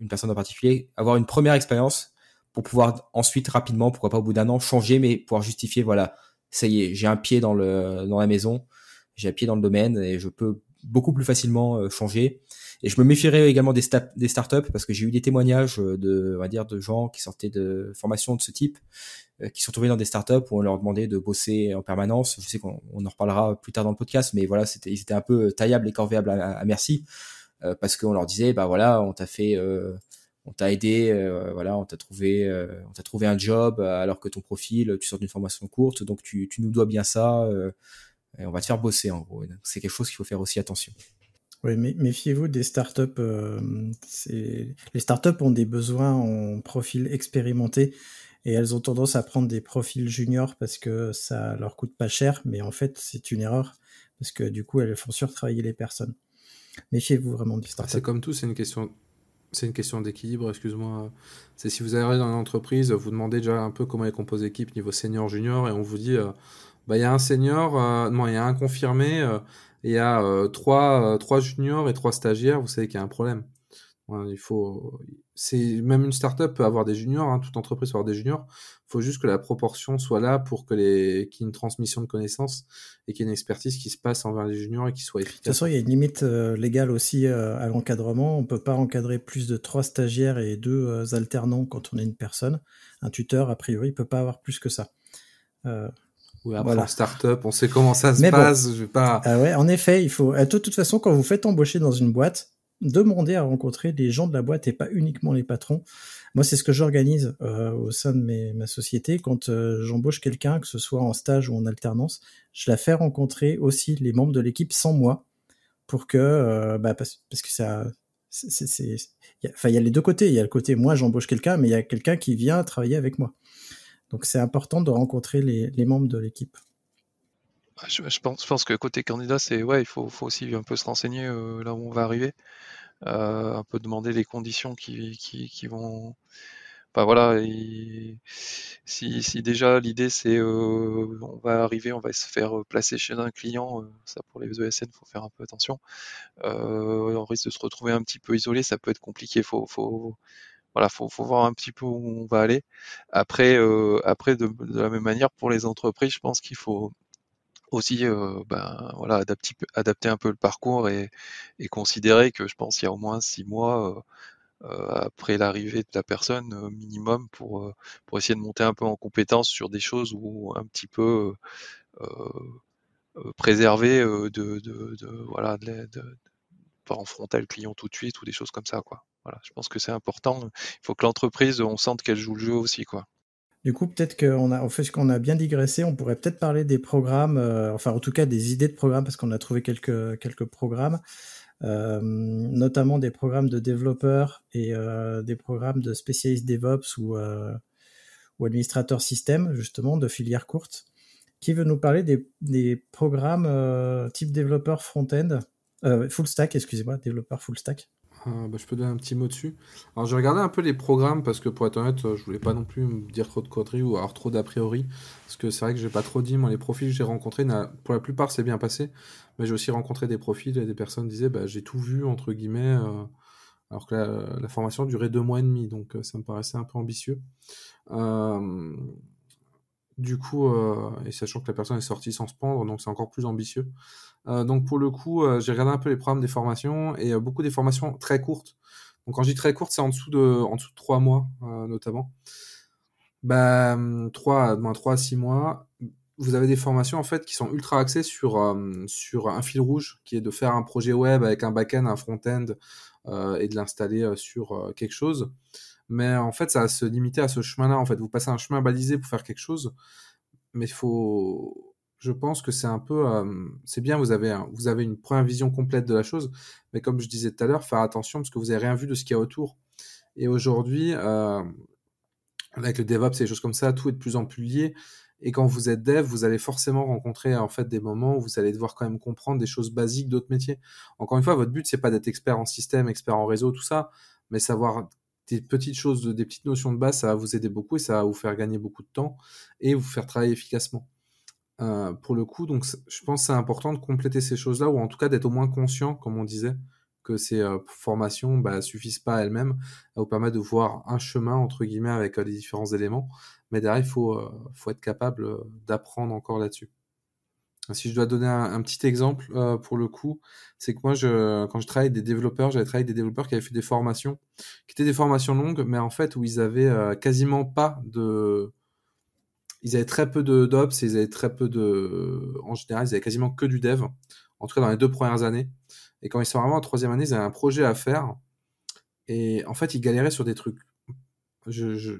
une personne en particulier, avoir une première expérience pour pouvoir ensuite rapidement, pourquoi pas au bout d'un an, changer, mais pouvoir justifier, voilà, ça y est, j'ai un pied dans le dans la maison, j'ai un pied dans le domaine et je peux beaucoup plus facilement euh, changer. Et je me méfierais également des, des startups parce que j'ai eu des témoignages de, on va dire, de gens qui sortaient de formations de ce type, euh, qui sont trouvés dans des startups où on leur demandait de bosser en permanence. Je sais qu'on en reparlera plus tard dans le podcast, mais voilà, c'était, ils étaient un peu taillables et corvéables à, merci euh, parce qu'on leur disait, bah voilà, on t'a fait, euh, on t'a aidé, voilà, on t'a trouvé, on t'a trouvé un job alors que ton profil, tu sors d'une formation courte, donc tu, tu nous dois bien ça. Et on va te faire bosser en gros. C'est quelque chose qu'il faut faire aussi attention. Oui, mais méfiez-vous des startups. Euh, les startups ont des besoins en profil expérimenté et elles ont tendance à prendre des profils juniors parce que ça leur coûte pas cher, mais en fait c'est une erreur parce que du coup elles font surtravailler les personnes. Méfiez-vous vraiment des startups. C'est comme tout, c'est une question. C'est une question d'équilibre, excuse-moi. C'est si vous arrivez dans une entreprise, vous demandez déjà un peu comment est composée l'équipe niveau senior junior et on vous dit euh, bah il y a un senior, euh, non il y a un confirmé, il y a euh, trois, euh, trois juniors et trois stagiaires, vous savez qu'il y a un problème. il faut, c'est même une startup peut avoir des juniors, hein, toute entreprise peut avoir des juniors. Il faut juste que la proportion soit là pour que les, qu'il y ait une transmission de connaissances et qu'il y ait une expertise qui se passe envers les juniors et qui soit efficace. De toute façon, il y a une limite euh, légale aussi à l'encadrement. On peut pas encadrer plus de trois stagiaires et deux alternants quand on est une personne. Un tuteur, a priori, peut pas avoir plus que ça. Oui, après voilà. start-up, on sait comment ça se passe. Je vais pas. Ah ouais, en effet, il faut. De toute façon, quand vous faites embaucher dans une boîte, demander à rencontrer les gens de la boîte et pas uniquement les patrons. Moi, c'est ce que j'organise euh, au sein de mes, ma société. Quand euh, j'embauche quelqu'un, que ce soit en stage ou en alternance, je la fais rencontrer aussi les membres de l'équipe sans moi, pour que, euh, bah, parce, parce, que ça, c'est, enfin, il y a les deux côtés. Il y a le côté moi, j'embauche quelqu'un, mais il y a quelqu'un qui vient travailler avec moi. Donc, c'est important de rencontrer les, membres de l'équipe. Je, je, pense, que côté candidat, c'est ouais, il faut, aussi un peu se renseigner là où on va arriver. Euh, un peu demander les conditions qui, vont. Bah voilà, si, déjà l'idée c'est euh, on va arriver, on va se faire placer chez un client, euh, ça pour les ESN faut faire un peu attention. Euh, on risque de se retrouver un petit peu isolé, ça peut être compliqué. Faut, faut voilà, faut, faut voir un petit peu où on va aller. Après, euh, après de, de, la même manière pour les entreprises, je pense qu'il faut aussi euh, ben, voilà, adapter, adapter, un peu le parcours et, et, considérer que je pense qu'il y a au moins six mois euh, après l'arrivée de la personne euh, minimum pour, pour essayer de monter un peu en compétence sur des choses ou un petit peu préserver de, de, de, voilà de, de, pas enfronter le client tout de suite ou des choses comme ça quoi. Voilà, je pense que c'est important. Il faut que l'entreprise on sente qu'elle joue le jeu aussi quoi. Du coup, peut-être qu'on a, en fait, qu'on a bien digressé, on pourrait peut-être parler des programmes, euh, enfin, en tout cas, des idées de programmes, parce qu'on a trouvé quelques, quelques programmes, euh, notamment des programmes de développeurs et euh, des programmes de spécialistes DevOps ou, ou administrateurs système, justement, de filières courtes. Qui veut nous parler des, des programmes type développeur front-end, full stack, excusez-moi, développeur full stack euh, bah, je peux donner un petit mot dessus. Alors j'ai regardé un peu les programmes parce que pour être honnête, je voulais pas non plus me dire trop de conneries ou avoir trop d'a priori. Parce que c'est vrai que j'ai pas trop dit, moi les profils que j'ai rencontrés, pour la plupart c'est bien passé. Mais j'ai aussi rencontré des profils et des personnes disaient bah, j'ai tout vu entre guillemets. Euh, alors que la, formation durait deux mois et demi, donc euh, ça me paraissait un peu ambitieux. Euh, du coup, euh, et sachant que la personne est sortie sans se pendre, donc c'est encore plus ambitieux. Euh, donc pour le coup, euh, j'ai regardé un peu les programmes des formations et euh, beaucoup des formations très courtes. Donc quand je dis très courtes, c'est en dessous de en dessous de trois mois notamment. Bah, 3, moins 3 à 6 mois, vous avez des formations en fait qui sont ultra axées sur, sur un fil rouge qui est de faire un projet web avec un back-end, un front-end et de l'installer sur quelque chose mais en fait, ça va se limiter à ce chemin-là. En fait, vous passez un chemin balisé pour faire quelque chose, mais il faut. Je pense que c'est un peu. Euh, c'est bien, vous avez, une première vision complète de la chose, mais comme je disais tout à l'heure, faire attention parce que vous n'avez rien vu de ce qu'il y a autour. Et aujourd'hui, euh, avec le DevOps et des choses comme ça, tout est de plus en plus lié. Et quand vous êtes dev, vous allez forcément rencontrer en fait des moments où vous allez devoir quand même comprendre des choses basiques d'autres métiers. Encore une fois, votre but c'est pas d'être expert en système, expert en réseau, tout ça, mais savoir des petites choses, des petites notions de base, ça va vous aider beaucoup et ça va vous faire gagner beaucoup de temps et vous faire travailler efficacement. Euh, pour le coup, donc je pense que c'est important de compléter ces choses-là ou en tout cas d'être au moins conscient, comme on disait, que ces euh, formations bah, suffisent pas à elles-mêmes, à vous permettre de voir un chemin entre guillemets avec euh, les différents éléments, mais derrière il faut, faut être capable d'apprendre encore là-dessus. Si je dois donner un, un petit exemple pour le coup, c'est que moi, je, quand je travaillais avec des développeurs, j'avais travaillé avec des développeurs qui avaient fait des formations, qui étaient des formations longues, mais en fait où ils avaient quasiment pas de, ils avaient très peu de d'ops, ils avaient très peu de, en général, ils avaient quasiment que du dev, en tout cas dans les deux premières années. Et quand ils sont vraiment en troisième année, ils avaient un projet à faire, et en fait, ils galéraient sur des trucs. Je, je,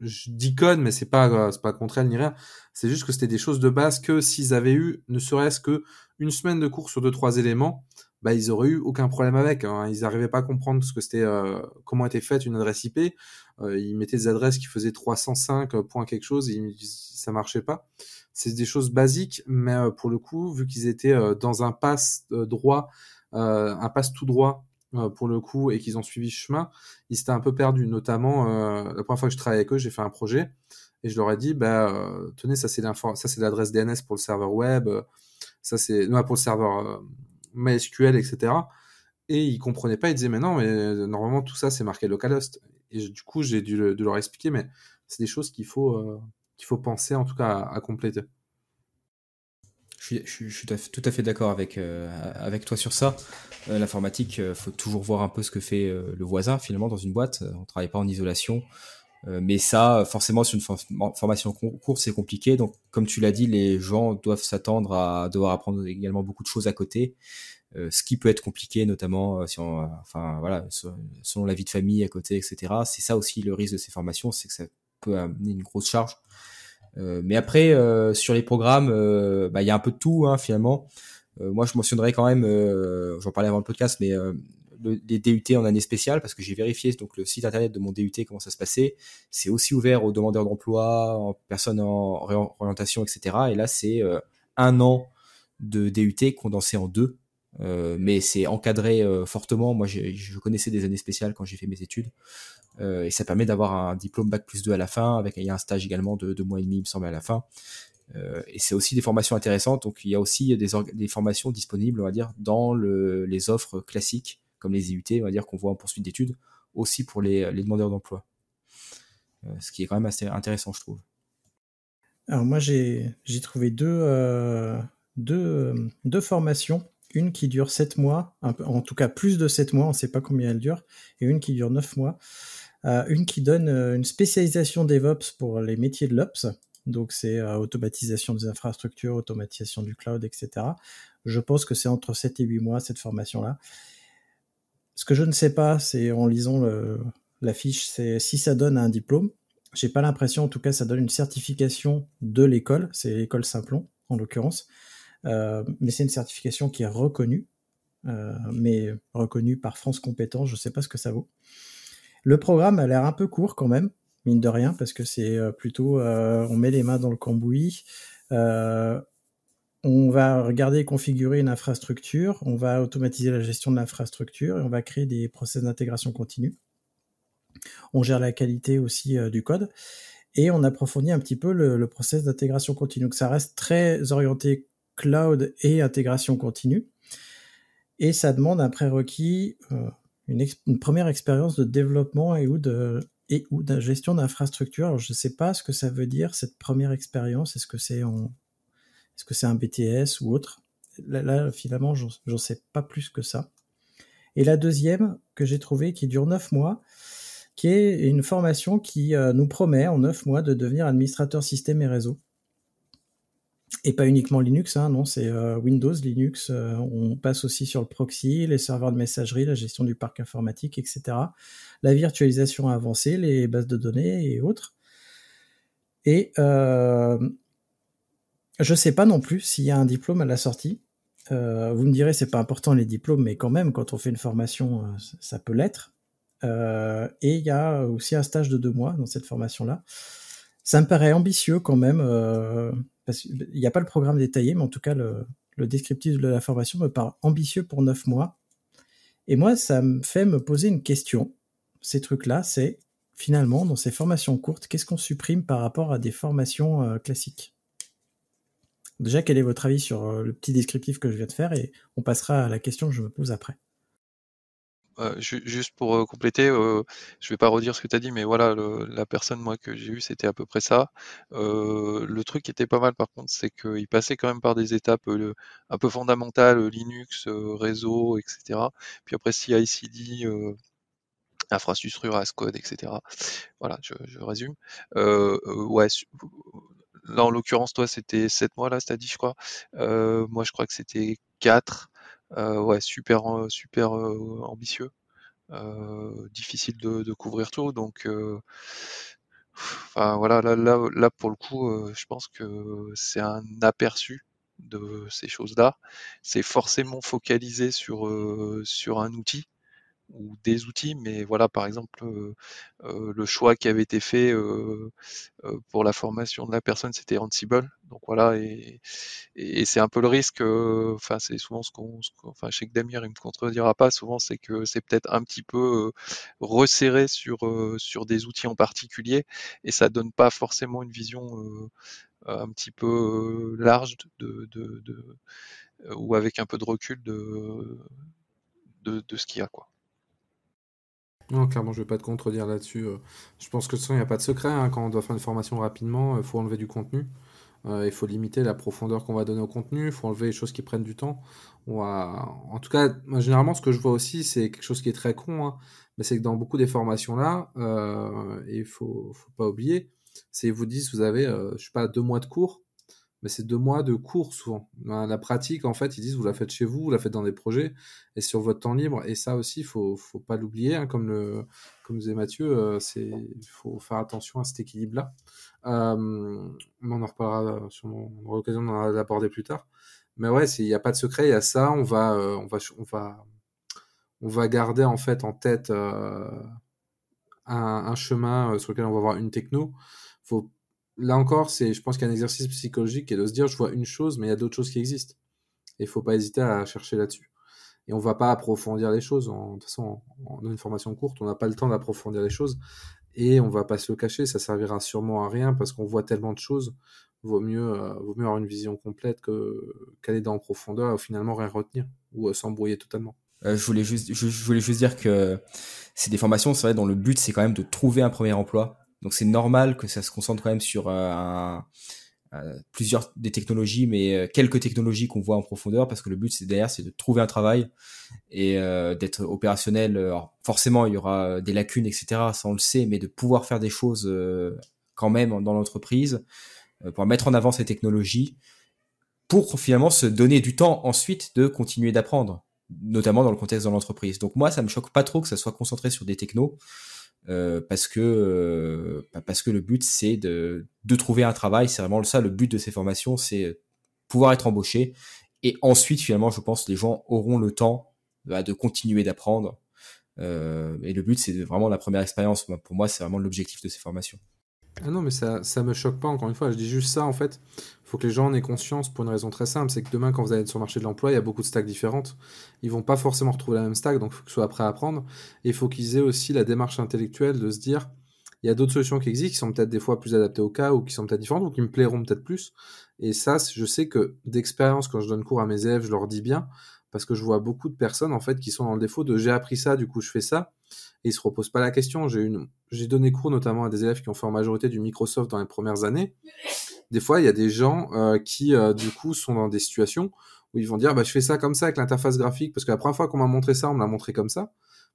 je dis code, mais c'est pas c'est pas contre elle ni rien. C'est juste que c'était des choses de base que s'ils avaient eu, ne serait-ce que une semaine de cours sur deux trois éléments, bah ils auraient eu aucun problème avec. Hein. Ils n'arrivaient pas à comprendre ce que c'était, euh, comment était faite une adresse IP. Euh, ils mettaient des adresses qui faisaient 305 points quelque chose, et ça marchait pas. C'est des choses basiques, mais euh, pour le coup, vu qu'ils étaient euh, dans un pass euh, droit, un pass tout droit euh, pour le coup et qu'ils ont suivi ce chemin, ils s'étaient un peu perdus. Notamment, euh, la première fois que je travaillais avec eux, j'ai fait un projet et je leur ai dit, bah, euh, tenez, ça c'est ça c'est l'adresse DNS pour le serveur web, ça c'est non pour le serveur MySQL, etc. Et ils comprenaient pas, ils disaient mais non, mais normalement tout ça c'est marqué localhost. Du coup j'ai dû leur expliquer, mais c'est des choses qu'il faut qu'il faut penser en tout cas à, compléter. Je suis, tout à fait d'accord avec, euh, avec toi sur ça. Euh, L'informatique, euh, faut toujours voir un peu ce que fait euh, le voisin finalement dans une boîte. On travaille pas en isolation. Euh, mais ça, forcément, sur une for formation courte, c'est compliqué. Donc, comme tu l'as dit, les gens doivent s'attendre à devoir apprendre également beaucoup de choses à côté. Ce qui peut être compliqué, notamment si on, enfin voilà, selon la vie de famille à côté, etc. C'est ça aussi le risque de ces formations, c'est que ça peut amener une grosse charge. mais après, sur les programmes, bah, il y a un peu de tout hein, finalement. moi, je mentionnerais quand même, j'en parlais avant le podcast, mais le, les DUT en année spéciale parce que j'ai vérifié donc le site internet de mon DUT comment ça se passait. C'est aussi ouvert aux demandeurs d'emploi, en personnes en réorientation, etc. Et là, c'est euh, un an de DUT condensé en deux. Euh, mais c'est encadré euh, fortement. Moi, je connaissais des années spéciales quand j'ai fait mes études. et ça permet d'avoir un diplôme Bac plus 2 à la fin, avec il y a un stage également de deux mois et demi, il me semble, à la fin. et c'est aussi des formations intéressantes. Donc, il y a aussi des, formations disponibles, on va dire, dans le, les offres classiques comme les IUT, on va dire qu'on voit en poursuite d'études, aussi pour les, demandeurs d'emploi. Euh, ce qui est quand même assez intéressant, je trouve. Alors moi, j'ai trouvé euh, deux, formations. Une qui dure 7 mois, en tout cas plus de 7 mois, on ne sait pas combien elle dure, et une qui dure 9 mois. Euh, une qui donne une spécialisation DevOps pour les métiers de l'Ops, donc c'est automatisation des infrastructures, automatisation du cloud, etc. Je pense que c'est entre 7 et 8 mois cette formation-là. Ce que je ne sais pas, c'est en lisant la fiche, c'est si ça donne un diplôme. J'ai pas l'impression, en tout cas, ça donne une certification de l'école. C'est l'école Simplon, en l'occurrence. Euh, mais c'est une certification qui est reconnue, euh, mais reconnue par France Compétences. Je sais pas ce que ça vaut. Le programme a l'air un peu court quand même, mine de rien, parce que c'est euh, plutôt, on met les mains dans le cambouis. On va regarder et configurer une infrastructure, on va automatiser la gestion de l'infrastructure et on va créer des process d'intégration continue. On gère la qualité aussi du code et on approfondit un petit peu le, process d'intégration continue. Donc ça reste très orienté cloud et intégration continue et ça demande un prérequis, euh, une, première expérience de développement et ou de et ou de gestion d'infrastructure. je ne sais pas ce que ça veut dire cette première expérience. Est-ce que c'est en est-ce que c'est un BTS ou autre? Là, finalement, j'en sais pas plus que ça. Et la deuxième que j'ai trouvée, qui dure 9 mois, qui est une formation qui euh, nous promet en 9 mois de devenir administrateur système et réseau. Et pas uniquement Linux, hein, non, c'est euh, Windows, Linux, euh, on passe aussi sur le proxy, les serveurs de messagerie, la gestion du parc informatique, etc. La virtualisation avancée, les bases de données et autres. Et je sais pas non plus s'il y a un diplôme à la sortie. Euh, vous me direz, c'est pas important les diplômes, mais quand même, quand on fait une formation, euh, ça peut l'être. Euh, et il y a aussi un stage de deux mois dans cette formation-là. Ça me paraît ambitieux quand même, parce qu'il n'y a pas le programme détaillé, mais en tout cas, le, descriptif de la formation me paraît ambitieux pour neuf mois. Et moi, ça me fait me poser une question. Ces trucs-là, c'est finalement, dans ces formations courtes, qu'est-ce qu'on supprime par rapport à des formations classiques? Déjà, quel est votre avis sur euh, le petit descriptif que je viens de faire et on passera à la question que je me pose après. Euh, juste pour euh, compléter, je vais pas redire ce que tu as dit, mais voilà, la personne moi que j'ai eue, c'était à peu près ça. le truc qui était pas mal par contre, c'est qu'il passait quand même par des étapes un peu fondamentales, Linux, réseau, etc. Puis après CI/CD, infrastructure, as code, etc. Voilà, je, je résume. ouais, Là, en l'occurrence, toi, c'était 7 mois, là, t'as dit, je crois. Euh, moi, je crois que c'était 4. Euh, ouais, super, euh, super ambitieux. difficile de, couvrir tout. Donc, enfin, voilà, là, là, là, pour le coup, je pense que c'est un aperçu de ces choses-là. C'est forcément focalisé sur, sur un outil ou des outils, mais voilà, par exemple, euh, euh, le choix qui avait été fait euh, pour la formation de la personne, c'était Ansible. Donc voilà, et, et, c'est un peu le risque. Enfin, c'est souvent ce qu'on, enfin, chez Damir, il me contredira pas. Souvent, c'est que c'est peut-être un petit peu resserré sur sur des outils en particulier, et ça donne pas forcément une vision un petit peu large de, de, de, ou avec un peu de recul de de, de ce qu'il y a quoi. Non, clairement, je vais pas te contredire là-dessus. Euh. Je pense que de toute façon, il n'y a pas de secret. Hein. Quand on doit faire une formation rapidement, il faut enlever du contenu. Euh, il faut limiter la profondeur qu'on va donner au contenu. Il faut enlever les choses qui prennent du temps. En tout cas, généralement, ce que je vois aussi, c'est quelque chose qui est très con. Hein. Mais c'est que dans beaucoup des formations-là, euh, il faut, faut pas oublier, c'est ils vous disent, vous avez, je sais pas, deux mois de cours. C'est deux mois de cours souvent. La pratique, en fait, ils disent vous la faites chez vous, vous la faites dans des projets et sur votre temps libre. Et ça aussi, il faut, faut pas l'oublier, hein, comme le comme disait Mathieu, euh, c'est faut faire attention à cet équilibre-là. Euh, on en reparlera sur l'occasion d'en aborder plus tard. Mais ouais, il n'y a pas de secret, il y a ça. On va, euh, on va, on va, on va garder en fait en tête euh, un, un, chemin sur lequel on va avoir une techno. Faut là encore, c'est, je pense qu'il y a un exercice psychologique est de se dire, je vois une chose, mais il y a d'autres choses qui existent. Et il faut pas hésiter à chercher là-dessus. Et on va pas approfondir les choses. En, de toute façon, en, une formation courte, on n'a pas le temps d'approfondir les choses. Et on va pas se le cacher, ça servira sûrement à rien parce qu'on voit tellement de choses. Vaut mieux, euh, vaut mieux avoir une vision complète que qu'aller dans en profondeur et finalement rien retenir ou euh, s'embrouiller totalement. Euh, je voulais juste, je, voulais juste dire que c'est des formations, c'est vrai, dont le but c'est quand même de trouver un premier emploi donc c'est normal que ça se concentre quand même sur euh, un, plusieurs des technologies, mais euh, quelques technologies qu'on voit en profondeur, parce que le but c'est derrière, c'est de trouver un travail et euh, d'être opérationnel. Alors, forcément, il y aura des lacunes, etc. Ça on le sait, mais de pouvoir faire des choses quand même dans l'entreprise, pour mettre en avant ces technologies, pour finalement se donner du temps ensuite de continuer d'apprendre, notamment dans le contexte de l'entreprise. Donc moi, ça me choque pas trop que ça soit concentré sur des technos. Euh, parce que euh, bah, parce que le but c'est de, de trouver un travail. C'est vraiment ça le but de ces formations c'est pouvoir être embauché. Et ensuite finalement je pense les gens auront le temps bah, de continuer d'apprendre. Euh, et le but c'est vraiment la première expérience. Pour moi c'est vraiment l'objectif de ces formations. Ah non, mais ça, ça me choque pas, encore une fois. Je dis juste ça, en fait. Faut que les gens en aient conscience pour une raison très simple. C'est que demain, quand vous allez sur le marché de l'emploi, il y a beaucoup de stacks différentes. Ils vont pas forcément retrouver la même stack, donc il faut qu'ils soient prêts à apprendre. Et il faut qu'ils aient aussi la démarche intellectuelle de se dire, il y a d'autres solutions qui existent, qui sont peut-être des fois plus adaptées au cas, ou qui sont peut-être différentes, ou qui me plairont peut-être plus. Et ça, je sais que d'expérience, quand je donne cours à mes élèves, je leur dis bien, parce que je vois beaucoup de personnes, en fait, qui sont dans le défaut de j'ai appris ça, du coup je fais ça et ils se reposent pas la question. J'ai donné cours notamment à des élèves qui ont fait en majorité du Microsoft dans les premières années. Des fois, il y a des gens euh, qui, euh, du coup, sont dans des situations où ils vont dire, bah, je fais ça comme ça avec l'interface graphique, parce que la première fois qu'on m'a montré ça, on me l'a montré comme ça.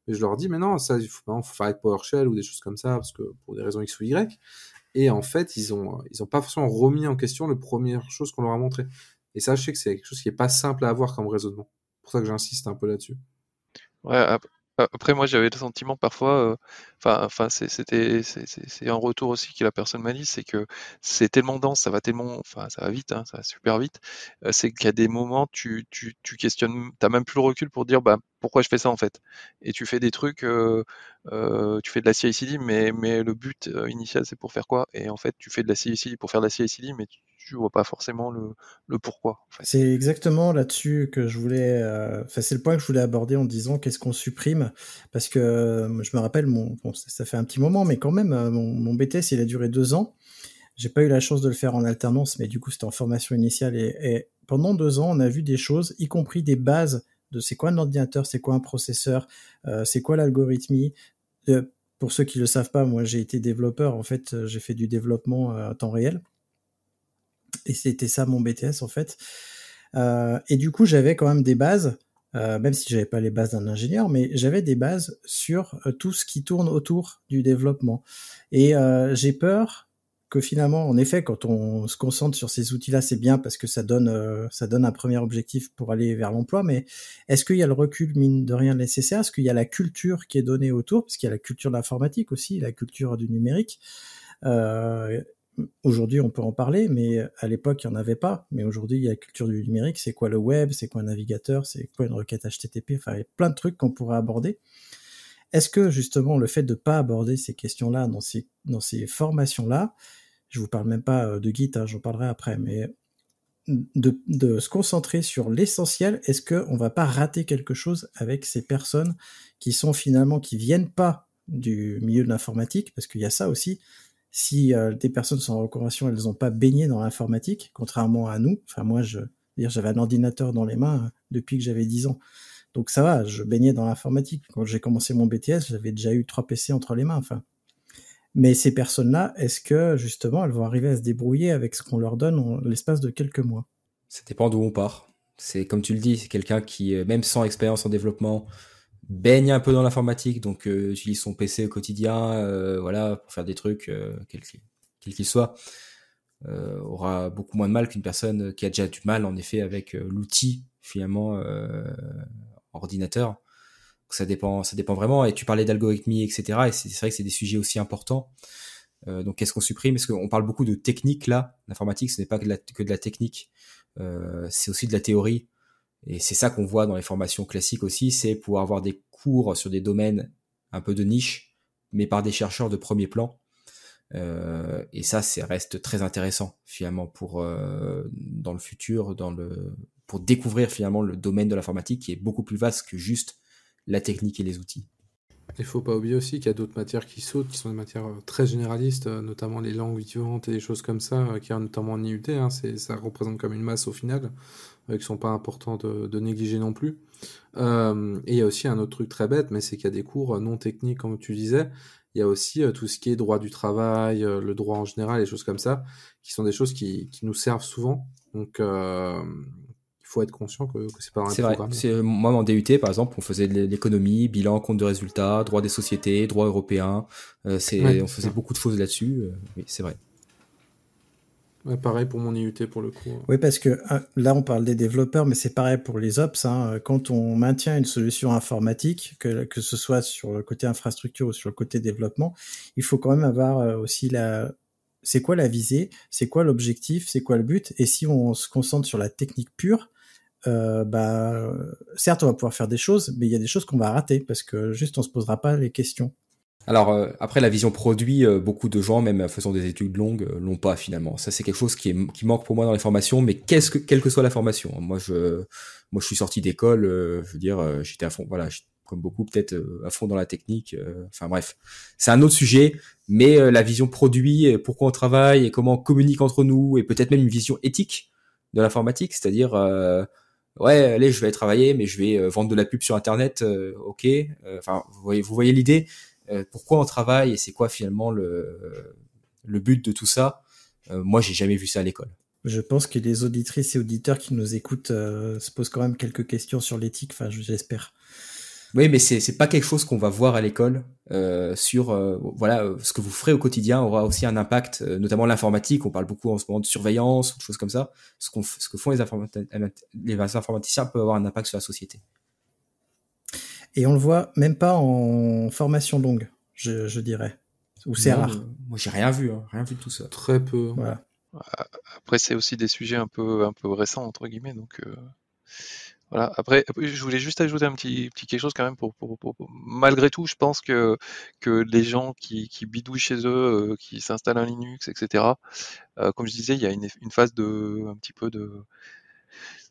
Et je leur dis, mais non, ça, il faut, faut faire avec PowerShell ou des choses comme ça, parce que pour des raisons X ou Y. Et en fait, ils ont, ils ont pas forcément remis en question la première chose qu'on leur a montré. Et ça, je sais que c'est quelque chose qui est pas simple à avoir comme raisonnement. C'est pour ça que j'insiste un peu là-dessus. Ouais, après, moi, j'avais le sentiment parfois, enfin, enfin, c'était, c'est un retour aussi que la personne m'a dit, c'est que c'est tellement dense, ça va tellement, enfin, ça va vite, hein, ça va super vite. c'est qu'il y a des moments, tu, tu, tu questionnes, t'as même plus le recul pour dire, bah, pourquoi je fais ça en fait? Et tu fais des trucs, euh, tu fais de la CI/CD, mais, mais le but initial, c'est pour faire quoi? Et en fait, tu fais de la CI/CD pour faire de la CI/CD, mais tu, tu vois pas forcément le, pourquoi. C'est exactement là-dessus que je voulais. Euh, enfin, c'est le point que je voulais aborder en disant qu'est-ce qu'on supprime, parce que euh, je me rappelle ça, fait un petit moment, mais quand même, euh, mon, BTS il a duré deux ans. J'ai pas eu la chance de le faire en alternance, mais du coup c'était en formation initiale et, pendant deux ans on a vu des choses, y compris des bases de c'est quoi un ordinateur, c'est quoi un processeur, euh, c'est quoi l'algorithmie. pour ceux qui le savent pas, moi j'ai été développeur. En fait, j'ai fait du développement à temps réel. Et c'était ça mon BTS en fait. Euh, et du coup, j'avais quand même des bases, euh, même si j'avais pas les bases d'un ingénieur, mais j'avais des bases sur euh, tout ce qui tourne autour du développement. Et euh, j'ai peur que finalement, en effet, quand on se concentre sur ces outils-là, c'est bien parce que ça donne, euh, ça donne un premier objectif pour aller vers l'emploi. Mais est-ce qu'il y a le recul mine de rien nécessaire? Est-ce qu'il y a la culture qui est donnée autour? Parce qu'il y a la culture de l'informatique aussi, la culture du numérique. Euh, Aujourd'hui, on peut en parler, mais à l'époque, il n'y en avait pas. Mais aujourd'hui, il y a la culture du numérique. C'est quoi le web? C'est quoi un navigateur? C'est quoi une requête HTTP Enfin, il y a plein de trucs qu'on pourrait aborder. Est-ce que justement le fait de ne pas aborder ces questions-là dans ces, dans ces formations-là, je vous parle même pas euh, de Git, hein, j'en parlerai après, mais de, se concentrer sur l'essentiel, est-ce qu'on va pas rater quelque chose avec ces personnes qui sont finalement, qui viennent pas du milieu de l'informatique, parce qu'il y a ça aussi, si euh, des personnes sont en reconversion, elles n'ont pas baigné dans l'informatique, contrairement à nous. Enfin, moi, je j'avais un ordinateur dans les mains euh, depuis que j'avais 10 ans. Donc ça va, je baignais dans l'informatique. Quand j'ai commencé mon BTS, j'avais déjà eu trois PC entre les mains. Enfin, mais ces personnes-là, est-ce que justement, elles vont arriver à se débrouiller avec ce qu'on leur donne en l'espace de quelques mois? Ça dépend d'où on part. C'est comme tu le dis, c'est quelqu'un qui, euh, même sans expérience en développement, baigne un peu dans l'informatique, donc euh, utilise son PC au quotidien, euh, voilà, pour faire des trucs, euh, quel qu'il soit. aura beaucoup moins de mal qu'une personne qui a déjà du mal en effet avec l'outil finalement ordinateur. ça dépend, ça dépend vraiment. Et tu parlais d'algorithmie, etc. Et c'est vrai que c'est des sujets aussi importants. Euh, donc qu'est-ce qu'on supprime? Parce qu'on parle beaucoup de technique là. L'informatique, ce n'est pas que de la, que de la technique, euh, c'est aussi de la théorie. Et c'est ça qu'on voit dans les formations classiques aussi, c'est pouvoir avoir des cours sur des domaines un peu de niche, mais par des chercheurs de premier plan. Euh, et ça, c'est reste très intéressant finalement pour euh, dans le futur, dans le pour découvrir finalement le domaine de l'informatique qui est beaucoup plus vaste que juste la technique et les outils. Il faut pas oublier aussi qu'il y a d'autres matières qui sautent, qui sont des matières euh, très généralistes, euh, notamment les langues vivantes et des choses comme ça, euh, qui a notamment en IUT. Hein, ça représente comme une masse au final, qui ne sont pas importants de, négliger non plus. et il y a aussi un autre truc très bête, mais c'est qu'il y a des cours non techniques, comme tu disais. Il y a aussi tout ce qui est droit du travail, le droit en général, les choses comme ça, qui sont des choses qui, qui nous servent souvent. Donc, faut être conscient que, que c'est pas un programme. C'est euh, moi en DUT par exemple, on faisait de l'économie, bilan, compte de résultats, droit des sociétés, droit européen. Euh, c'est on faisait beaucoup de choses là-dessus. Euh, oui, c'est vrai. pareil pour mon IUT pour le coup. Oui, parce que là, on parle des développeurs, mais c'est pareil pour les ops. Hein. Quand on maintient une solution informatique, que, que ce soit sur le côté infrastructure ou sur le côté développement, il faut quand même avoir aussi la, c'est quoi la visée, c'est quoi l'objectif, c'est quoi le but. Et si on se concentre sur la technique pure, euh, bah, certes, on va pouvoir faire des choses, mais il y a des choses qu'on va rater parce que juste on se posera pas les questions. Alors euh, après la vision produit, euh, beaucoup de gens, même faisant des études longues, l'ont pas finalement. Ça c'est quelque chose qui, est, qui manque pour moi dans les formations. Mais qu'est-ce que, quelle que soit la formation, moi je, moi je suis sorti d'école, je veux dire, j'étais à fond, voilà, comme beaucoup peut-être à fond dans la technique. Enfin bref, c'est un autre sujet. Mais la vision produit, pourquoi on travaille et comment on communique entre nous, et peut-être même une vision éthique de l'informatique, c'est-à-dire ouais, allez, je vais travailler, mais je vais euh, vendre de la pub sur Internet, euh, ok. Euh, enfin, vous voyez, l'idée. pourquoi on travaille et c'est quoi finalement le, le but de tout ça Moi, j'ai jamais vu ça à l'école. Je pense que les auditrices et auditeurs qui nous écoutent se posent quand même quelques questions sur l'éthique. Enfin, j'espère. Oui, mais c'est c'est pas quelque chose qu'on va voir à l'école euh, sur euh, voilà euh, ce que vous ferez au quotidien aura aussi un impact, euh, notamment l'informatique. On parle beaucoup en ce moment de surveillance, de choses comme ça. Ce qu'on ce que font les, les informaticiens peut avoir un impact sur la société. Et on le voit même pas en formation longue, je, je dirais, ou c'est rare. moi, j'ai rien vu, hein, rien vu de tout ça. Très peu. Voilà. Après, c'est aussi des sujets un peu un peu récents entre guillemets, donc. Voilà. Après, je voulais juste ajouter un petit, petit quelque chose quand même pour, pour, pour, malgré tout, je pense que que les gens qui, qui bidouillent chez eux, euh, qui s'installent un Linux, etc. Euh, comme je disais, il y a une, une phase de un petit peu de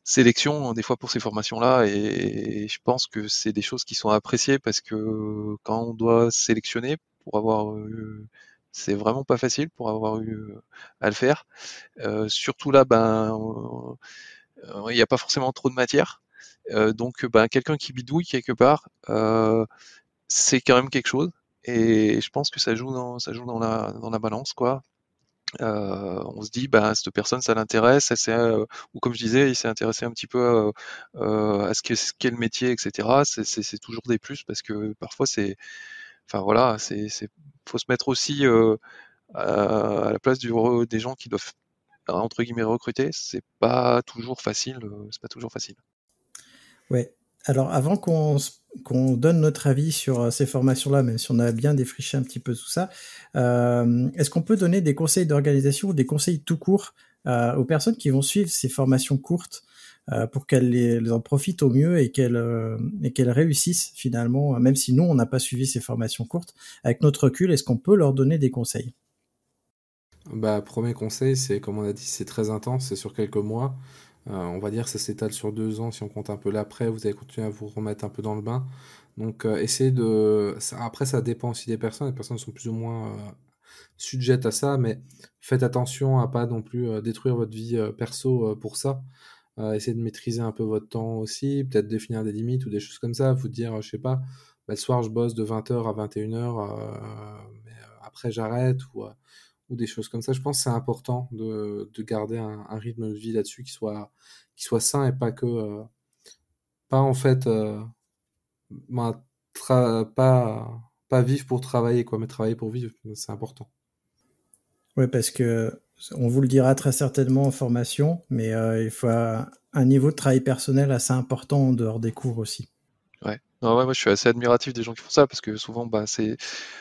sélection des fois pour ces formations-là, et, je pense que c'est des choses qui sont appréciées parce que quand on doit sélectionner pour avoir euh, c'est vraiment pas facile pour avoir eu à le faire. Euh, surtout là, ben, il n'y a pas forcément trop de matière. Euh, donc, ben, quelqu'un qui bidouille quelque part, euh, c'est quand même quelque chose. Et je pense que ça joue dans, la, balance, quoi. Euh, on se dit, ben, cette personne, ça l'intéresse, euh, ou comme je disais, il s'est intéressé un petit peu euh, à ce qu'est le métier, etc. C'est toujours des plus parce que parfois c'est, enfin voilà, faut se mettre aussi à, la place des gens qui doivent entre guillemets recruter. C'est pas toujours facile, c'est pas toujours facile. Ouais. Alors, avant qu'on donne notre avis sur euh, ces formations-là, même si on a bien défriché un petit peu tout ça, euh, est-ce qu'on peut donner des conseils d'organisation ou des conseils tout court euh, aux personnes qui vont suivre ces formations courtes euh, pour qu'elles les, en profitent au mieux et qu'elles et qu'elles réussissent finalement, même si nous on n'a pas suivi ces formations courtes, avec notre recul, est-ce qu'on peut leur donner des conseils? Bah, premier conseil, c'est comme on a dit, c'est très intense, c'est sur quelques mois. Euh, on va dire que ça s'étale sur deux ans si on compte un peu l'après, vous allez continuer à vous remettre un peu dans le bain. Donc euh, essayez de... après ça dépend aussi des personnes, les personnes sont plus ou moins euh, sujettes à ça, mais faites attention à pas non plus détruire votre vie perso pour ça. essayez de maîtriser un peu votre temps aussi, peut-être définir des limites ou des choses comme ça, vous dire, je sais pas, bah, le soir je bosse de 20h à 21h, mais après j'arrête, ou ou des choses comme ça. Je pense que c'est important de, de, garder un, rythme de vie là-dessus qui soit, qui soit sain et pas que. Euh, pas en fait. Euh, bah, pas, pas vivre pour travailler, quoi, mais travailler pour vivre, c'est important. Oui, parce que on vous le dira très certainement en formation, mais euh, il faut un, niveau de travail personnel assez important en dehors des cours aussi. Non, ouais, moi je suis assez admiratif des gens qui font ça parce que souvent, bah, c'est,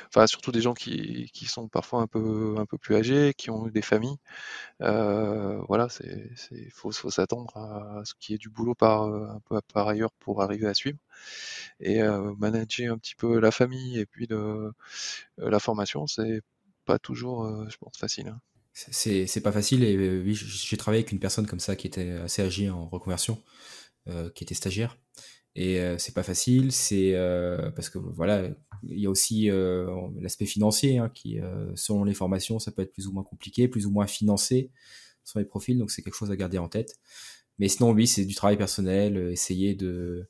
enfin, surtout des gens qui, qui sont parfois un peu, un peu plus âgés, qui ont des familles. Euh, voilà, c'est, c'est, faut, faut s'attendre à ce qu'il y ait du boulot par, par ailleurs pour arriver à suivre et euh, manager un petit peu la famille et puis le, la formation, c'est pas toujours, pense, facile. Hein. C'est pas facile et euh, oui, j'ai travaillé avec une personne comme ça qui était assez âgée en reconversion, euh, qui était stagiaire. Et euh, c'est pas facile, c'est parce que voilà, il y a aussi l'aspect financier hein, qui, selon les formations, ça peut être plus ou moins compliqué, plus ou moins financé sur les profils, donc c'est quelque chose à garder en tête. Mais sinon, oui, c'est du travail personnel, essayer de,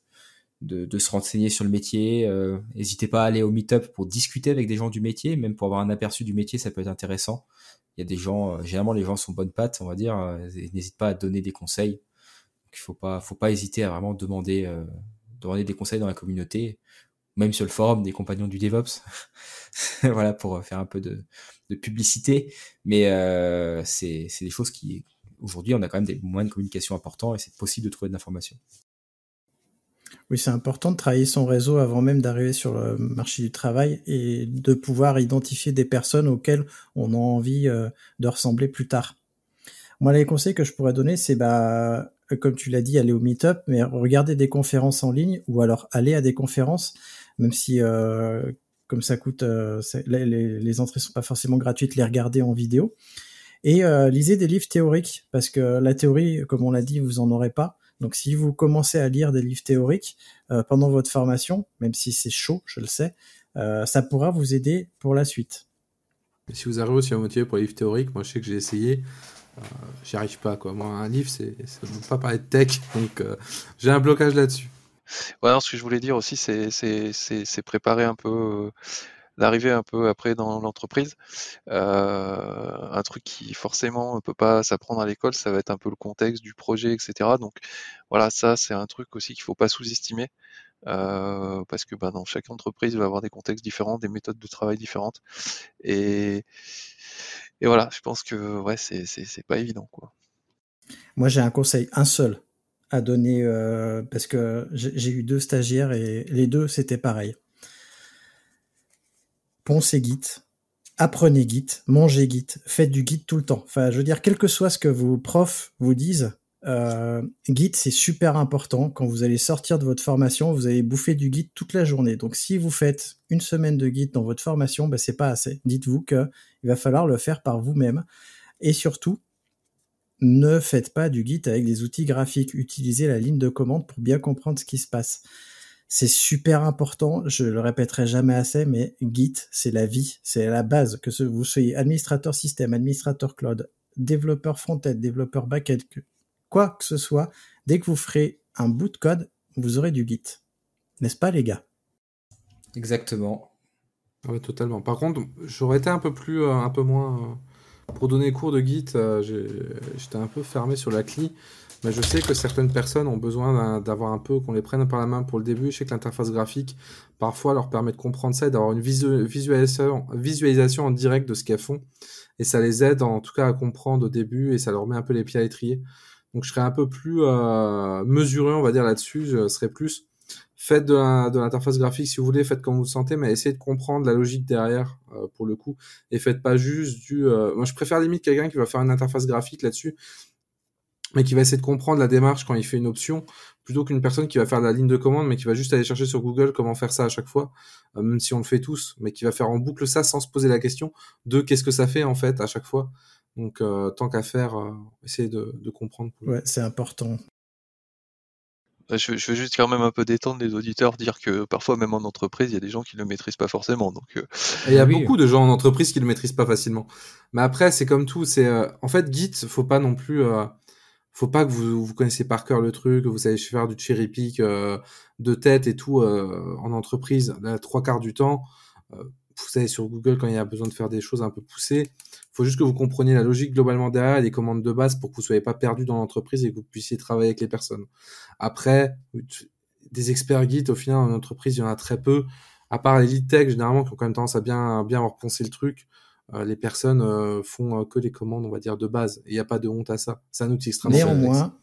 de, de, se renseigner sur le métier. N'hésitez pas à aller au meet-up pour discuter avec des gens du métier, même pour avoir un aperçu du métier, ça peut être intéressant il y a des gens, euh, généralement les gens sont bonnes pattes, on va dire, euh, n'hésite pas à donner des conseils. il faut pas, faut pas hésiter à vraiment demander, euh, demander des conseils dans la communauté, même sur le forum des compagnons du DevOps, voilà pour faire un peu de, de publicité. Mais c'est des choses qui, aujourd'hui, on a quand même des moyens de communication importants et c'est possible de trouver de l'information. Oui, c'est important de travailler son réseau avant même d'arriver sur le marché du travail et de pouvoir identifier des personnes auxquelles on a envie euh, de ressembler plus tard. Moi, les conseils que je pourrais donner, c'est bah, comme tu l'as dit, aller au meet-up, mais regarder des conférences en ligne ou alors aller à des conférences, même si euh, comme ça coûte, euh, les, les, entrées sont pas forcément gratuites, les regarder en vidéo. Et lisez des livres théoriques, parce que la théorie, comme on l'a dit, vous en aurez pas. Donc si vous commencez à lire des livres théoriques euh, pendant votre formation, même si c'est chaud, je le sais, euh, ça pourra vous aider pour la suite. si vous arrivez aussi à motiver pour les livres théoriques, moi je sais que j'ai essayé, euh, j'y arrive pas quoi. Moi un livre c'est ça ne pas parler de tech, donc j'ai un blocage là-dessus. Ouais, ce que je voulais dire aussi, c'est préparer un peu d'arriver un peu après dans l'entreprise. Euh, un truc qui forcément ne peut pas s'apprendre à l'école, ça va être un peu le contexte du projet, etc. Donc voilà, ça c'est un truc aussi qu'il faut pas sous-estimer. Euh, parce que bah, dans chaque entreprise, il va y avoir des contextes différents, des méthodes de travail différentes. Et, voilà, je pense que ouais, c'est pas évident. Quoi. Moi, j'ai un conseil, un seul à donner, euh, parce que j'ai eu deux stagiaires et les deux, c'était pareil poncez Git, apprenez Git, mangez Git, faites du Git tout le temps. Enfin, je veux dire, quel que soit ce que vos profs vous disent, euh, Git c'est super important. Quand vous allez sortir de votre formation, vous allez bouffer du Git toute la journée. Donc, si vous faites une semaine de Git dans votre formation, ben, c'est pas assez. Dites-vous que il va falloir le faire par vous-même. Et surtout, ne faites pas du Git avec des outils graphiques. Utilisez la ligne de commande pour bien comprendre ce qui se passe. C'est super important, je le répéterai jamais assez, mais Git, c'est la vie, c'est la base. Que vous soyez administrateur système, administrateur cloud, développeur front-end, développeur back-end, quoi que ce soit, dès que vous ferez un bout de code, vous aurez du Git. N'est-ce pas, les gars? Exactement. Ah oui, totalement. Par contre, j'aurais été un peu plus, euh, un peu moins. Euh, pour donner cours de Git, euh, j'étais un peu fermé sur la CLI. Mais je sais que certaines personnes ont besoin d'avoir un peu qu'on les prenne par la main pour le début. Je sais que l'interface graphique, parfois, leur permet de comprendre ça et d'avoir une visualisation, visualisation en direct de ce qu'elles font. Et ça les aide, en tout cas, à comprendre au début et ça leur met un peu les pieds à l'étrier. Donc, je serais un peu plus euh, mesuré, on va dire, là-dessus. Je serais plus faites de l'interface graphique si vous voulez, faites comme vous le sentez, mais essayez de comprendre la logique derrière euh, pour le coup, et faites pas juste du. Euh, moi, je préfère limite quelqu'un qui va faire une interface graphique là-dessus mais qui va essayer de comprendre la démarche quand il fait une option, plutôt qu'une personne qui va faire la ligne de commande, mais qui va juste aller chercher sur Google comment faire ça à chaque fois, même si on le fait tous, mais qui va faire en boucle ça sans se poser la question de qu'est-ce que ça fait en fait à chaque fois. Donc euh, tant qu'à faire, euh, essayer de, de comprendre. Ouais, c'est important. Je, je, veux juste quand même un peu détendre les auditeurs, dire que parfois même en entreprise, il y a des gens qui ne le maîtrisent pas forcément. Donc, il y a beaucoup de gens en entreprise qui le maîtrisent pas facilement. Mais après, c'est comme tout. C'est en fait Git, faut pas non plus faut pas que vous, vous connaissez par cœur le truc, que vous allez faire du cherry pick euh, de tête et tout euh, en entreprise. Là, trois quarts du temps, euh, vous allez sur Google quand il y a besoin de faire des choses un peu poussées. Il faut juste que vous compreniez la logique globalement derrière, les commandes de base pour que vous soyez pas perdu dans l'entreprise et que vous puissiez travailler avec les personnes. Après, des experts Git, au final, en entreprise, il y en a très peu. À part les lead tech, généralement, qui ont quand même tendance à bien, bien repenser le truc. euh, les personnes euh, font que les commandes, on va dire, de base. Il n'y a pas de honte à ça. C'est un outil extrêmement Néanmoins,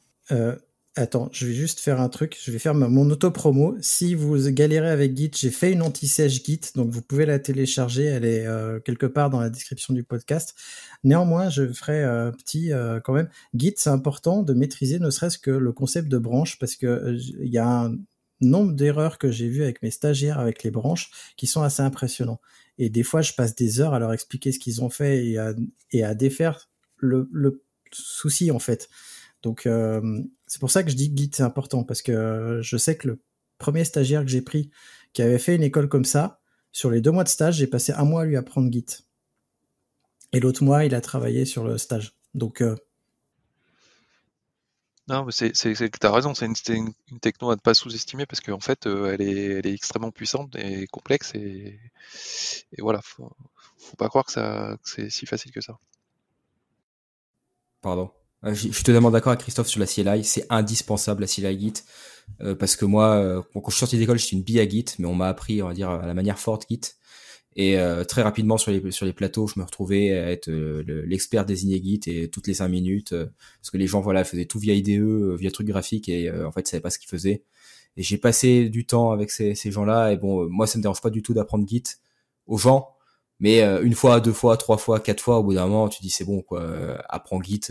attends, je vais juste faire un truc. Je vais faire mon auto-promo. Si vous galérez avec Git, j'ai fait une anti-sèche Git, donc vous pouvez la télécharger. Elle est quelque part dans la description du podcast. Néanmoins, je ferai petit quand même. Git, c'est important de maîtriser ne serait-ce que le concept de branche parce que il y a un nombre d'erreurs que j'ai vues avec mes stagiaires avec les branches qui sont assez impressionnants. Et des fois, je passe des heures à leur expliquer ce qu'ils ont fait et à, et à défaire le, le, souci, en fait. Donc, euh, c'est pour ça que je dis que Git, c'est important, parce que je sais que le premier stagiaire que j'ai pris, qui avait fait une école comme ça, sur les deux mois de stage, j'ai passé un mois à lui apprendre Git. Et l'autre mois, il a travaillé sur le stage. Donc, euh, non, mais c'est, c'est t'as raison, c'est une, une, techno à ne pas sous-estimer parce qu'en fait, euh, elle, est, elle est extrêmement puissante et complexe et, et voilà, faut, faut pas croire que, ça, que c'est si facile que ça. Pardon. Euh, je suis totalement d'accord avec Christophe sur la CLI, c'est indispensable la CLI Git euh, parce que moi, euh, quand je suis sorti d'école, j'étais une bille à Git, mais on m'a appris, on va dire, à la manière forte Git. Et euh, très rapidement sur les plateaux, je me retrouvais à être l'expert désigné Git et toutes les cinq minutes parce que les gens voilà faisaient tout via IDE, via truc graphique et en fait ils savaient pas ce qu'ils faisaient. Et j'ai passé du temps avec ces, ces gens-là et bon moi ça me dérange pas du tout d'apprendre Git aux gens, mais une fois, deux fois, trois fois, quatre fois au bout d'un moment tu dis c'est bon quoi, apprends Git,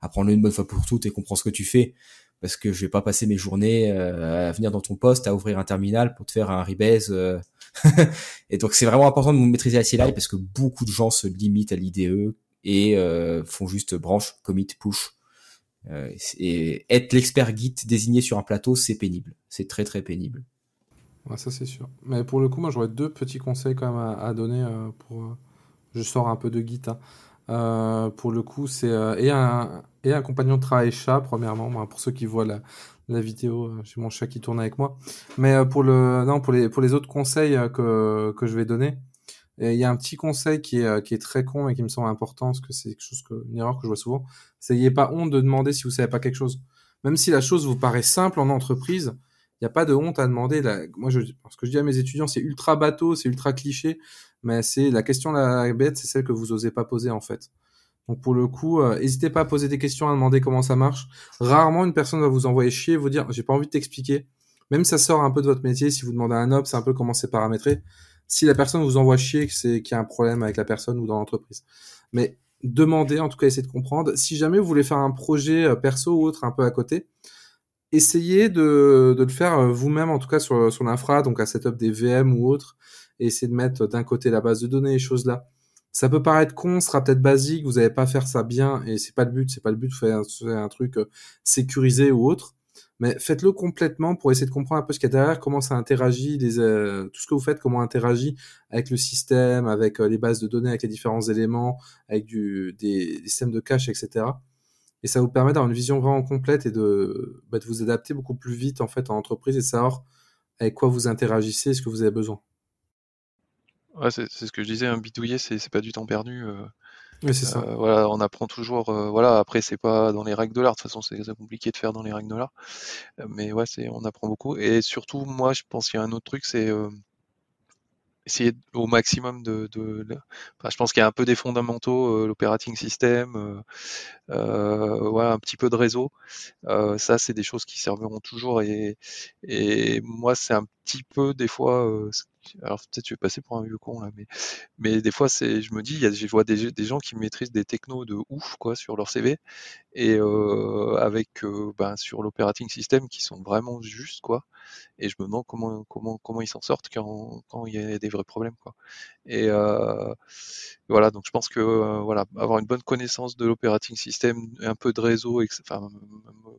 apprends-le une bonne fois pour toutes et comprends ce que tu fais parce que je vais pas passer mes journées à venir dans ton poste à ouvrir un terminal pour te faire un rebase et donc c'est vraiment important de maîtriser la CLI parce que beaucoup de gens se limitent à l'IDE et euh, font juste branche, commit, push. Euh, et être l'expert Git désigné sur un plateau, c'est pénible. C'est très très pénible. Ouais, ça c'est sûr. Mais pour le coup, moi j'aurais deux petits conseils quand même à, à donner euh, pour. Euh, je sors un peu de Git. Hein. Euh, pour le coup, c'est et un et un compagnon de travail chat premièrement. pour ceux qui voient la, la vidéo, euh, j'ai mon chat qui tourne avec moi. Mais euh, pour le non pour les pour les autres conseils euh, que que je vais donner, il y a un petit conseil qui est qui est très con et qui me semble important parce que c'est quelque chose que une erreur que je vois souvent, c'est n'ayez pas honte de demander si vous savez pas quelque chose. Même si la chose vous paraît simple en entreprise, il n'y a pas de honte à demander. Moi, je, ce que je dis à mes étudiants, c'est ultra bateau, c'est ultra cliché, mais c'est la question la bête, c'est celle que vous osez pas poser en fait. Donc pour le coup, euh, n'hésitez pas à poser des questions, à demander comment ça marche. Rarement une personne va vous envoyer chier, vous dire j'ai pas envie de t'expliquer. Même ça sort un peu de votre métier, si vous demandez à un op, c'est un peu comment c'est paramétré. Si la personne vous envoie chier, c'est qu'il y a un problème avec la personne ou dans l'entreprise. Mais demandez, en tout cas, essayez de comprendre. Si jamais vous voulez faire un projet euh, perso ou autre un peu à côté, essayez de, le faire euh, vous-même, en tout cas sur, sur l'infra, donc à setup des VM ou autre, et essayez de mettre d'un côté la base de données, les choses là ça peut paraître con, sera peut-être basique, vous n'allez pas faire ça bien, et c'est pas le but, c'est pas le but de faire un, truc euh, sécurisé ou autre, mais faites-le complètement pour essayer de comprendre un peu ce qu'il y a derrière, comment ça interagit, les, euh, tout ce que vous faites, comment interagit avec le système, avec les bases de données, avec les différents éléments, avec des, systèmes de cache, etc. Et ça vous permet d'avoir une vision vraiment complète et de, bah, de vous adapter beaucoup plus vite en fait en entreprise et savoir avec quoi vous interagissez et ce que vous avez besoin. Ouais, c'est ce que je disais, un bidouiller, c'est pas du temps perdu. Euh, oui, c'est ça. Euh, voilà, on apprend toujours. Euh, voilà, après, c'est pas dans les règles de l'art. De toute façon, c'est compliqué de faire dans les règles de l'art. mais ouais, on apprend beaucoup. Et surtout, moi, je pense qu'il y a un autre truc, c'est essayer au maximum de. de, Enfin, je pense qu'il y a un peu des fondamentaux, l'operating system, euh, voilà, un petit peu de réseau. ça, c'est des choses qui serviront toujours. Et, et moi, c'est un petit peu des fois alors peut-être je vais passer pour un vieux con là, mais, mais des fois c'est, je me dis, je vois des, gens qui maîtrisent des technos de ouf quoi sur leur CV et euh, avec euh, ben, sur l'operating system qui sont vraiment justes quoi. Et je me demande comment comment comment ils s'en sortent quand quand il y a des vrais problèmes quoi. Et euh, voilà donc je pense que voilà avoir une bonne connaissance de l'operating system, un peu de réseau, enfin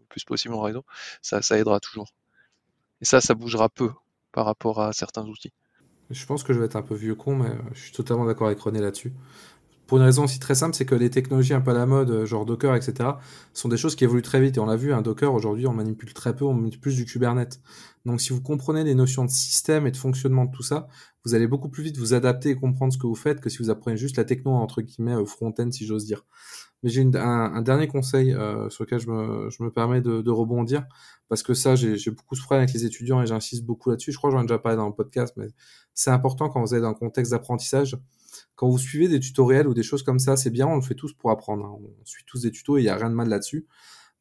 plus possible en réseau, ça aidera toujours. Et ça ça bougera peu par rapport à certains outils. Je pense que je vais être un peu vieux con, mais euh, je suis totalement d'accord avec René là-dessus. Pour une raison aussi très simple, c'est que les technologies un peu à la mode, euh, genre Docker, etc., sont des choses qui évoluent très vite. Et on l'a vu, un Docker, aujourd'hui, on manipule très peu, on manipule plus du Kubernetes. Donc si vous comprenez les notions de système et de fonctionnement de tout ça, vous allez beaucoup plus vite vous adapter et comprendre ce que vous faites que si vous apprenez juste la techno, entre guillemets, front-end, si j'ose dire. Mais j'ai un, dernier conseil euh, sur lequel je me, permets de, rebondir, parce que ça, j'ai beaucoup de problèmes avec les étudiants et j'insiste beaucoup là-dessus. Je crois que j'en ai déjà parlé dans le podcast, mais c'est important quand vous êtes dans un contexte d'apprentissage. quand vous suivez des tutoriels ou des choses comme ça, c'est bien, on le fait tous pour apprendre. Hein. On suit tous des tutos et il n'y a rien de mal là-dessus.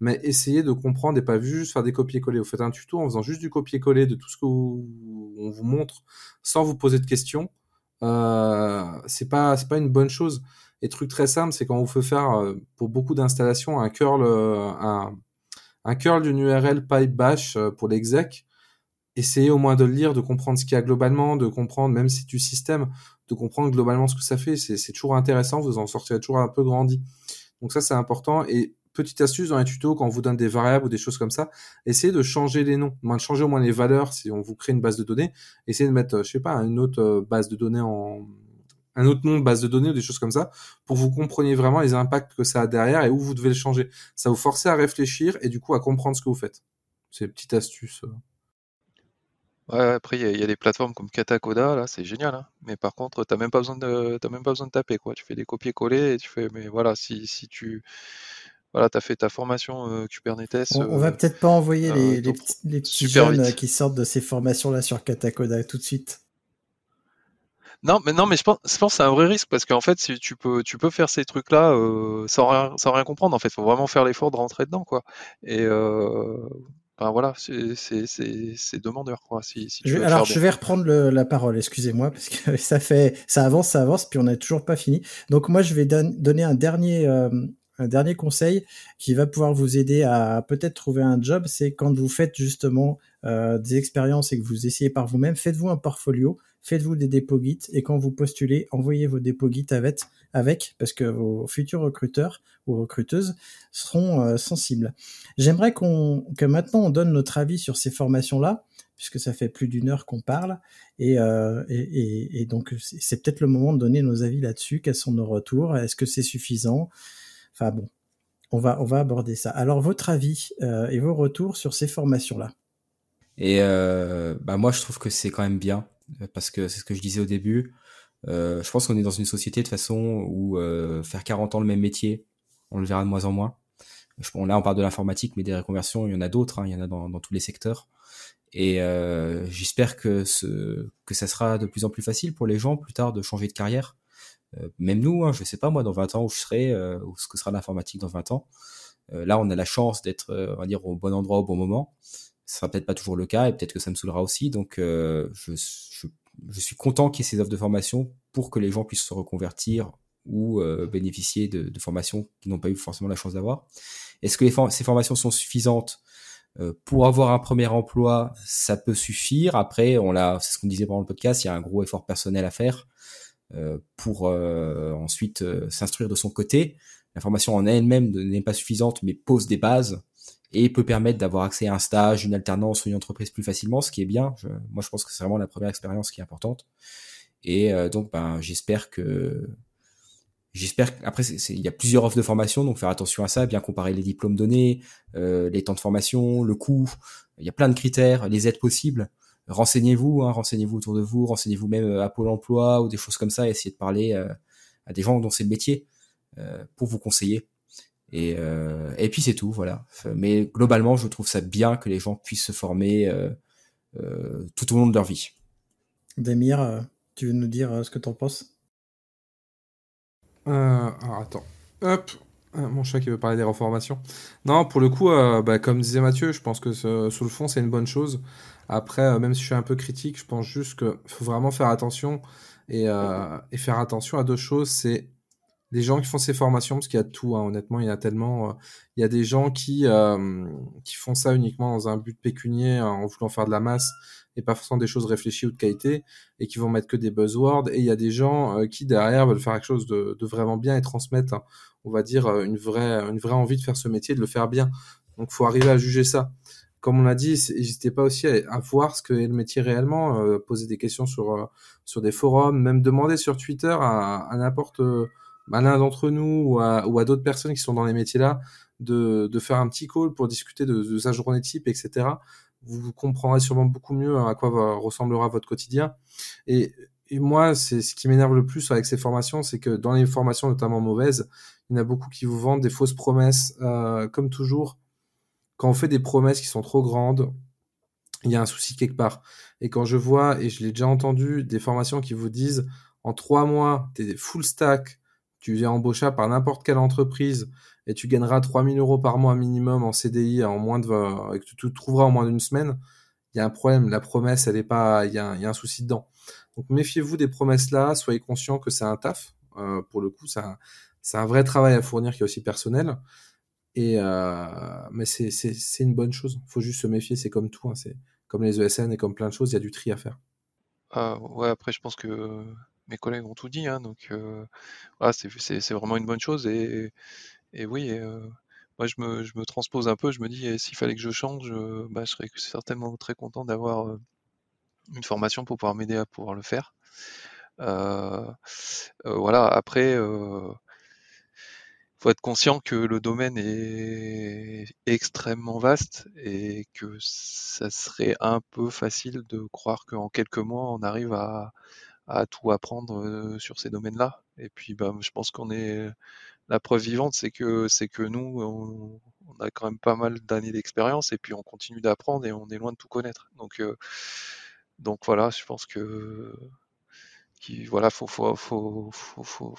Mais essayez de comprendre et pas juste faire des copier-coller. Vous faites un tuto en faisant juste du copier-coller de tout ce qu'on vous montre sans vous poser de questions. Euh, c'est pas pas une bonne chose. Et truc très simple, c'est quand on veut faire euh, pour beaucoup d'installations un curl euh, un, un curl d'une URL pipe bash euh, pour l'exec, essayez au moins de le lire, de comprendre ce qu'il y a globalement, de comprendre même si tu système, de comprendre globalement ce que ça fait. C'est toujours intéressant, vous en sortirez toujours un peu grandi. Donc ça c'est important. Et petite astuce dans les tutos, quand on vous donne des variables ou des choses comme ça, essayez de changer les noms, de changer au moins les valeurs si on vous crée une base de données. Essayez de mettre, je sais pas, une autre base de données en un autre nom de base de données ou des choses comme ça pour que vous compreniez vraiment les impacts que ça a derrière et où vous devez le changer. Ça vous force à réfléchir et du coup à comprendre ce que vous faites. C'est une petite astuce. Euh. Ouais, après, il y, a des plateformes comme Katakoda, là, c'est génial. Hein. Mais par contre, tu même pas besoin de, même pas besoin de taper, quoi. Tu fais des copier-coller et tu fais, mais voilà, si, si tu, voilà, as fait ta formation euh, Kubernetes. On, va euh, peut-être pas envoyer les, les, petits, les petits jeunes qui sortent de ces formations-là sur Katakoda tout de suite. Non, mais non, mais je pense, je pense que c'est un vrai risque parce qu'en fait, si tu peux, tu peux faire ces trucs-là euh, sans rien, sans rien comprendre. En fait, faut vraiment faire l'effort de rentrer dedans, quoi. Et euh, ben voilà, c'est demandeur, quoi. Si, si je, alors, je vais reprendre la parole. Excusez-moi parce que ça fait, ça avance, ça avance, puis on n'a toujours pas fini. Donc moi, je vais donner un dernier, euh, un dernier conseil qui va pouvoir vous aider à peut-être trouver un job, c'est quand vous faites justement des expériences et que vous essayez par vous-même, faites-vous un portfolio, faites-vous des dépôts Git et quand vous postulez, envoyez vos dépôts Git avec, parce que vos futurs recruteurs ou recruteuses seront euh, sensibles. J'aimerais qu'on que maintenant on donne notre avis sur ces formations-là puisque ça fait plus d'une heure qu'on parle, et, euh, et, et, donc c'est peut-être le moment de donner nos avis là-dessus, quels sont nos retours, est-ce que c'est suffisant? Enfin bon, on va, on va aborder ça. Alors votre avis euh, et vos retours sur ces formations-là? Et euh, bah moi je trouve que c'est quand même bien parce que c'est ce que je disais au début. Euh, je pense qu'on est dans une société de façon où euh, faire 40 ans le même métier, on le verra de moins en moins. Bon, là, on parle de l'informatique, mais des reconversions, il y en a d'autres, hein, il y en a dans, dans, tous les secteurs. Et euh, j'espère que, ce, que ça sera de plus en plus facile pour les gens plus tard de changer de carrière. Euh, même nous, hein, je sais pas moi, dans 20 ans où je serai, euh, ou ce que sera l'informatique dans 20 ans. là, on a la chance d'être, on va dire, au bon endroit au bon moment ce sera peut-être pas toujours le cas et peut-être que ça me saoulera aussi. Donc, euh, je, je, je, suis content qu'il y ait ces offres de formation pour que les gens puissent se reconvertir ou euh, bénéficier de, de, formations qu'ils n'ont pas eu forcément la chance d'avoir. Est-ce que les ces formations sont suffisantes euh, pour avoir un premier emploi Ça peut suffire. Après, on l'a, c'est ce qu'on disait pendant le podcast, il y a un gros effort personnel à faire euh, pour ensuite s'instruire de son côté. La formation en elle-même n'est pas suffisante, mais pose des bases et peut permettre d'avoir accès à un stage, une alternance ou une entreprise plus facilement, ce qui est bien. moi, je pense que c'est vraiment la première expérience qui est importante. Et euh, donc, ben, j'espère que j'espère après il y a plusieurs offres de formation, donc faire attention à ça, bien comparer les diplômes donnés, euh, les temps de formation, le coût. Il y a plein de critères, les aides possibles. Renseignez-vous, hein, renseignez-vous autour de vous, renseignez-vous même euh, à Pôle Emploi ou des choses comme ça. Essayez de parler à des gens dont c'est le métier pour vous conseiller. Et, euh, et puis c'est tout, voilà. Mais globalement, je trouve ça bien que les gens puissent se former euh, euh, tout au long de leur vie. Damir, tu veux nous dire ce que tu en penses Alors attends, hop, mon chat qui veut parler des reformations. Non, pour le coup, bah, comme disait Mathieu, je pense que ce, sur le fond, c'est une bonne chose. Après, même si je suis un peu critique, je pense juste qu'il faut vraiment faire attention et, et faire attention à deux choses. C'est les gens qui font ces formations, parce qu'il y a tout, hein, honnêtement, il y a tellement. Euh, il y a des gens qui, euh, qui font ça uniquement dans un but pécunier, en voulant faire de la masse, et pas forcément des choses réfléchies ou de qualité, et qui vont mettre que des buzzwords. Et il y a des gens euh, qui, derrière, veulent faire quelque chose de, vraiment bien et transmettre, hein, on va dire, une vraie, une vraie envie de faire ce métier, de le faire bien. Donc, faut arriver à juger ça. Comme on l'a dit, n'hésitez pas aussi à, voir ce que est le métier réellement, poser des questions sur, sur des forums, même demander sur Twitter à n'importe à l'un d'entre nous ou à, d'autres personnes qui sont dans les métiers-là de, de faire un petit call pour discuter de, de sa journée type, etc. Vous comprendrez sûrement beaucoup mieux à quoi va, ressemblera votre quotidien. Et, et moi, c'est ce qui m'énerve le plus avec ces formations, c'est que dans les formations notamment mauvaises, il y en a beaucoup qui vous vendent des fausses promesses. Euh, comme toujours, quand on fait des promesses qui sont trop grandes, il y a un souci quelque part. Et quand je vois, et je l'ai déjà entendu, des formations qui vous disent en trois mois, tu es full stack, tu viens embaucher par n'importe quelle entreprise et tu gagneras 3000 euros par mois minimum en CDI en moins de, et que tu te trouveras en moins d'une semaine, il y a un problème. La promesse, elle est pas, il y, a un, souci dedans. Donc méfiez-vous des promesses là, soyez conscient que c'est un taf. Euh, pour le coup, c'est un, vrai travail à fournir qui est aussi personnel. Et euh, mais c'est, une bonne chose. Faut juste se méfier. C'est comme tout. Hein. C'est comme les ESN et comme plein de choses. Il y a du tri à faire. Ah, ouais, après, je pense que mes collègues ont tout dit. Hein, donc, euh, voilà, c'est, vraiment une bonne chose. Et, et oui, euh, moi, je me, je me transpose un peu. Je me dis, eh, s'il fallait que je change, euh, bah, je serais certainement très content d'avoir une formation pour pouvoir m'aider à pouvoir le faire. Euh, euh, voilà, après, euh, faut être conscient que le domaine est extrêmement vaste et que ça serait un peu facile de croire qu'en quelques mois, on arrive à, à tout apprendre sur ces domaines-là. Et puis, bah, je pense qu'on est la preuve vivante, c'est que c'est que nous, on, on a quand même pas mal d'années d'expérience et puis on continue d'apprendre et on est loin de tout connaître. Donc, euh, donc voilà, je pense que qui voilà, faut faut faut faut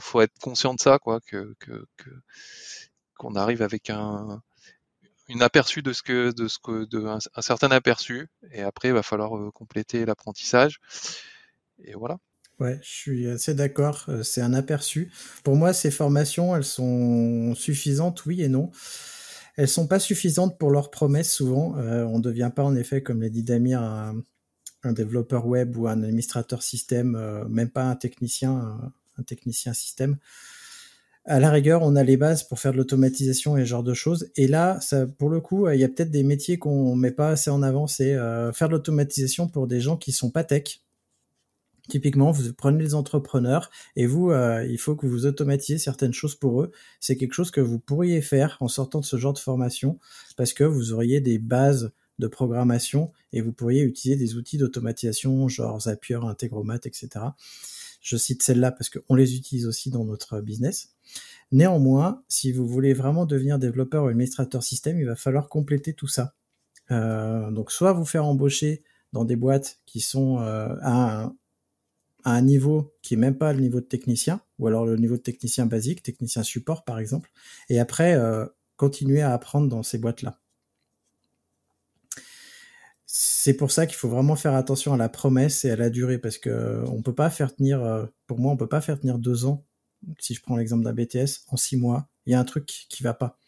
faut être conscient de ça, quoi, que qu'on arrive avec un une aperçu de ce que de ce que de un, certain aperçu et après il va falloir compléter l'apprentissage et voilà. Ouais, je suis assez d'accord. euh, C'est un aperçu. Pour moi, ces formations, elles sont suffisantes, oui et non. Elles sont pas suffisantes pour leurs promesses souvent. Euh, on ne devient pas en effet, comme l'a dit Damir, un, développeur web ou un administrateur système, euh, même pas un technicien, un, technicien système. À la rigueur, on a les bases pour faire de l'automatisation et ce genre de choses. Et là, pour le coup, il y a peut-être des métiers qu'on met pas assez en avant. C'est faire de l'automatisation pour des gens qui sont pas tech. Typiquement, vous prenez les entrepreneurs et vous, euh, il faut que vous automatisiez certaines choses pour eux. C'est quelque chose que vous pourriez faire en sortant de ce genre de formation parce que vous auriez des bases de programmation et vous pourriez utiliser des outils d'automatisation genre Zapier, Integromat, etc. Je cite celles-là parce qu'on les utilise aussi dans notre business. Néanmoins, si vous voulez vraiment devenir développeur ou administrateur système, il va falloir compléter tout ça. Euh, donc soit vous faire embaucher dans des boîtes qui sont euh, à, un, à un niveau qui est même pas le niveau de technicien, ou alors le niveau de technicien basique, technicien support par exemple, et après euh, continuer à apprendre dans ces boîtes-là. C'est pour ça qu'il faut vraiment faire attention à la promesse et à la durée, parce que on peut pas faire tenir, euh, pour moi, on peut pas faire tenir deux ans. Si je prends l'exemple d'un BTS, en six mois, il y a un truc qui va pas.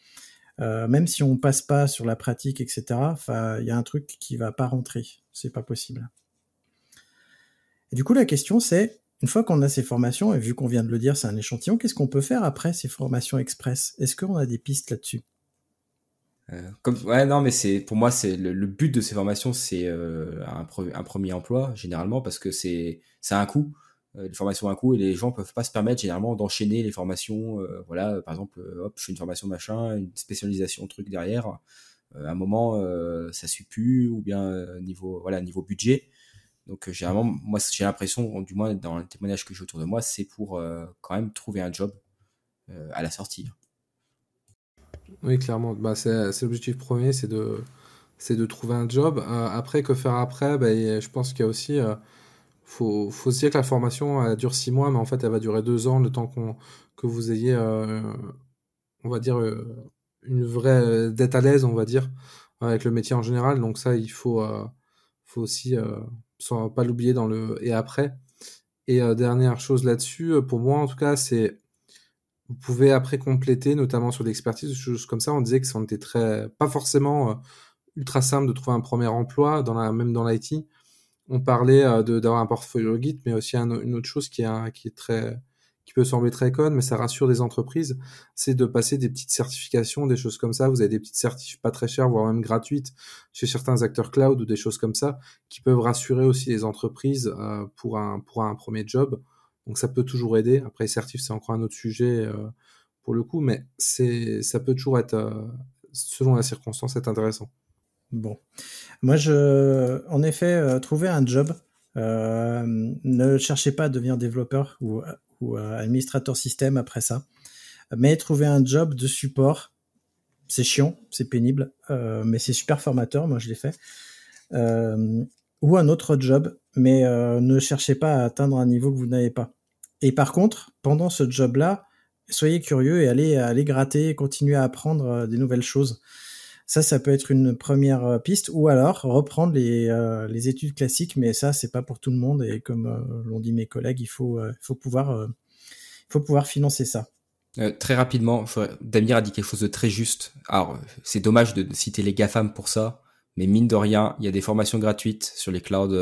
Euh, même si on passe pas sur la pratique, etc. Il y a un truc qui va pas rentrer. C'est pas possible. Du coup, la question c'est, une fois qu'on a ces formations, et vu qu'on vient de le dire, c'est un échantillon, qu'est-ce qu'on peut faire après ces formations express? Est-ce qu'on a des pistes là-dessus? Euh, comme, ouais, non, mais c'est pour moi, c'est le, but de ces formations, c'est euh, un, pre- un premier emploi généralement parce que c'est ça un coût. Euh, les formations ont un coût et les gens peuvent pas se permettre généralement d'enchaîner les formations. voilà, par exemple, hop, je fais une formation machin, une spécialisation truc derrière. À un moment, ça suit plus ou bien niveau voilà niveau budget. Donc euh, généralement, moi, j'ai l'impression, du moins dans les témoignages que j'ai autour de moi, c'est pour euh, quand même trouver un job euh, à la sortie. Oui, clairement. Bah, c'est l'objectif premier, c'est de, c'est de trouver un job. Après, que faire après? Bah, je pense qu'il y a aussi, euh, faut, faut se dire que la formation, elle dure six mois, mais en fait, elle va durer deux ans, le temps que vous ayez, on va dire, une vraie, d'être à l'aise, on va dire, avec le métier en général. Donc ça, il faut, faut aussi, sans pas l'oublier dans le et après. Et euh, dernière chose là-dessus, euh, pour moi en tout cas, c'est vous pouvez après compléter, notamment sur l'expertise, des choses comme ça. On disait que ça était très, pas forcément euh, ultra simple de trouver un premier emploi, dans la, même dans l'IT. On parlait d'avoir un portfolio Git, mais aussi un- une autre chose qui est, qui est très, qui peut sembler très conne, mais ça rassure des entreprises, c'est de passer des petites certifications, des choses comme ça. Vous avez des petites certifs pas très chères, voire même gratuites, chez certains acteurs cloud ou des choses comme ça, qui peuvent rassurer aussi les entreprises euh, pour un pour un premier job. Donc ça peut toujours aider. Après, les certifs, c'est encore un autre sujet euh, pour le coup, mais c'est ça peut toujours être, euh, selon la circonstance, être intéressant. Bon. Moi, je, en effet, trouver un job, ne cherchez pas à devenir développeur ou, euh, administrateur système après ça, mais trouver un job de support, c'est chiant, c'est pénible, euh, mais c'est super formateur, moi je l'ai fait. Euh, ou un autre job, mais ne cherchez pas à atteindre un niveau que vous n'avez pas. Et par contre, pendant ce job-là, soyez curieux et allez, allez gratter, continuer à apprendre des nouvelles choses. Ça, ça peut être une première euh, piste, ou alors reprendre les, euh, les études classiques, mais ça, c'est pas pour tout le monde. Et comme euh, l'ont dit mes collègues, il faut, faut pouvoir, faut pouvoir financer ça. très rapidement, Damir a dit quelque chose de très juste. Alors, c'est dommage de citer les GAFAM pour ça, mais mine de rien, il y a des formations gratuites sur les clouds,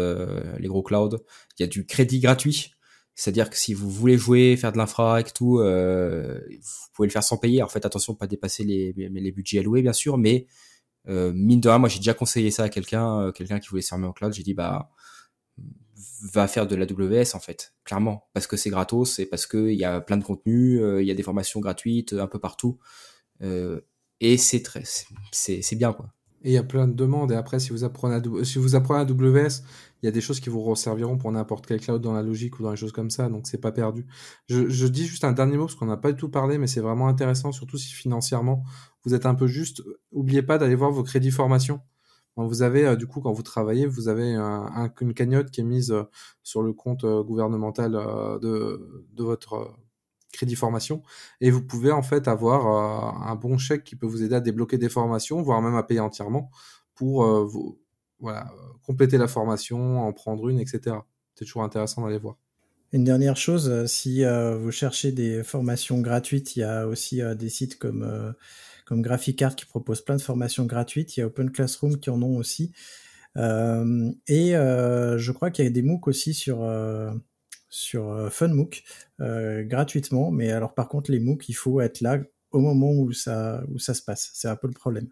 les gros clouds. Il y a du crédit gratuit. C'est-à-dire que si vous voulez jouer, faire de l'infra et tout, euh, vous pouvez le faire sans payer. En fait, attention, pas dépasser les, les budgets alloués, bien sûr, mais euh, mine de rien, moi j'ai déjà conseillé ça à quelqu'un, euh, quelqu'un qui voulait se fermer en cloud. J'ai dit bah va faire de la WS en fait, clairement, parce que c'est gratos et parce que il y a plein de contenus, il y a des formations gratuites un peu partout, et c'est très, c'est bien quoi. Et il y a plein de demandes. Et après, si vous apprenez à, si vous apprenez AWS, il y a des choses qui vous resserviront pour n'importe quel cloud dans la logique ou dans les choses comme ça. Donc, c'est pas perdu. Je, dis juste un dernier mot parce qu'on n'a pas du tout parlé, mais c'est vraiment intéressant, surtout si financièrement vous êtes un peu juste. Oubliez pas d'aller voir vos crédits formation. Vous avez, euh, du coup, quand vous travaillez, vous avez un, une cagnotte qui est mise euh, sur le compte euh, gouvernemental de, de votre crédit formation et vous pouvez en fait avoir un bon chèque qui peut vous aider à débloquer des formations, voire même à payer entièrement pour vous, voilà, compléter la formation, en prendre une, etc. C'est toujours intéressant d'aller voir. Une dernière chose, euh, si vous cherchez des formations gratuites, il y a aussi des sites comme, comme GraphiCart qui proposent plein de formations gratuites. Il y a Open Classroom qui en ont aussi. et je crois qu'il y a des MOOC aussi sur, sur euh, FunMOOC euh, gratuitement. Mais alors par contre, les MOOC, il faut être là au moment où ça, où ça se passe. C'est un peu le problème.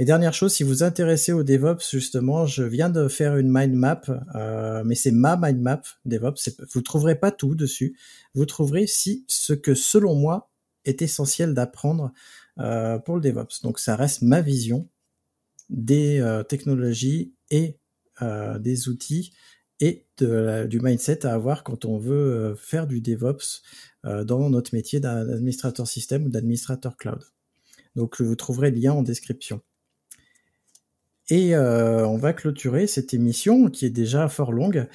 Et dernière chose, si vous intéressez au DevOps, justement, je viens de faire une mind map, euh, mais c'est ma mind map DevOps. Vous trouverez pas tout dessus. Vous trouverez si ce que, selon moi, est essentiel d'apprendre euh, pour le DevOps. Donc, ça reste ma vision des euh, technologies et euh, des outils et du mindset à avoir quand on veut euh, faire du DevOps euh, dans notre métier d'administrateur système ou d'administrateur cloud. Donc vous trouverez le lien en description. Et euh, on va clôturer cette émission qui est déjà fort longue.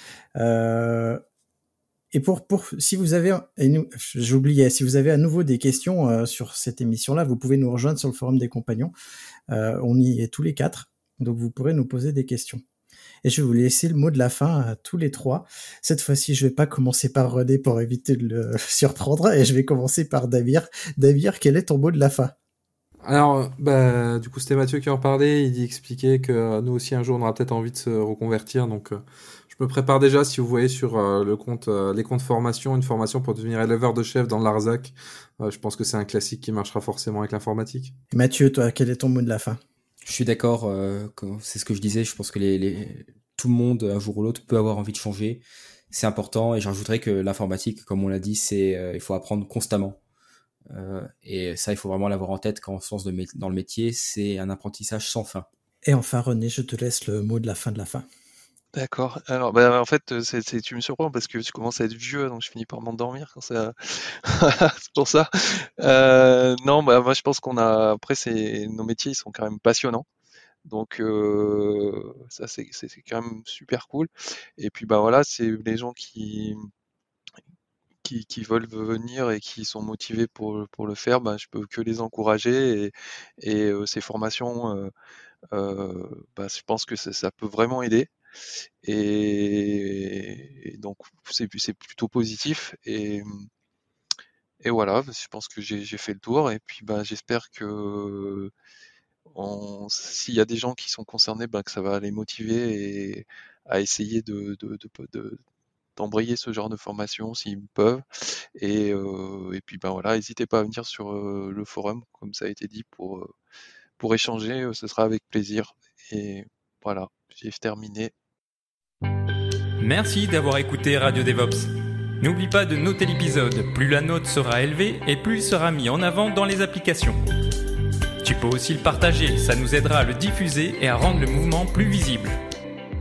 et pour, pour si vous avez, j'oubliais, si vous avez à nouveau des questions sur cette émission-là, vous pouvez nous rejoindre sur le forum des compagnons. on y est tous les quatre, donc vous pourrez nous poser des questions. Et je vais vous laisser le mot de la fin à tous les trois. Cette fois-ci, je vais pas commencer par René pour éviter de le surprendre et je vais commencer par Davir. Davir, quel est ton mot de la fin? Alors, bah, du coup, c'était Mathieu qui en parlait. Il expliquait que nous aussi, un jour, on aura peut-être envie de se reconvertir. Donc, euh, je me prépare déjà, si vous voyez sur euh, le compte, euh, les comptes formation, une formation pour devenir éleveur de chef dans l'Arzac. je pense que c'est un classique qui marchera forcément avec l'informatique. Mathieu, toi, quel est ton mot de la fin? Je suis d'accord, euh, c'est ce que je disais, je pense que les, tout le monde, un jour ou l'autre, peut avoir envie de changer. C'est important et j'ajouterais que l'informatique, comme on l'a dit, c'est euh, il faut apprendre constamment. Euh, et ça, il faut vraiment l'avoir en tête quand on se lance dans le métier, c'est un apprentissage sans fin. Et enfin, René, je te laisse le mot de la fin de la fin. D'accord. Alors, bah, en fait, c'est, tu me surprends parce que tu commences à être vieux, donc je finis par m'endormir quand ça. c'est pour ça. Euh, non, bah, moi, je pense qu'on a. Après, c'est nos métiers, ils sont quand même passionnants. Donc, euh, ça, c'est, c'est, quand même super cool. Et puis, bah voilà, c'est les gens qui. Qui, qui, veulent venir et qui sont motivés pour, pour le faire, bah, je peux que les encourager et, et euh, ces formations, bah, je pense que ça, ça peut vraiment aider. Et, donc c'est plutôt positif et, et voilà, je pense que j'ai fait le tour et puis bah, j'espère que s'il y a des gens qui sont concernés, bah, que ça va les motiver et à essayer de, d'embrayer ce genre de formation s'ils peuvent. Et, euh, et puis ben voilà, n'hésitez pas à venir sur euh, le forum, comme ça a été dit, pour, euh, pour échanger, ce sera avec plaisir. Et voilà, j'ai terminé. Merci d'avoir écouté Radio DevOps. N'oublie pas de noter l'épisode, plus la note sera élevée et plus il sera mis en avant dans les applications. Tu peux aussi le partager, ça nous aidera à le diffuser et à rendre le mouvement plus visible.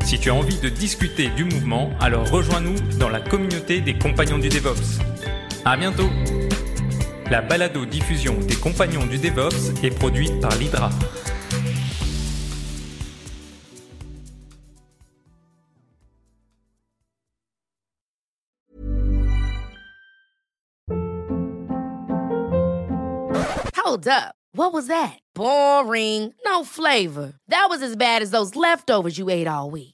Si tu as envie de discuter du mouvement, alors rejoins-nous dans la communauté des Compagnons du DevOps. À bientôt La balado-diffusion des Compagnons du DevOps est produite par l'Hydra. Hold up! What was that? Boring! No flavor! That was as bad as those leftovers you ate all week.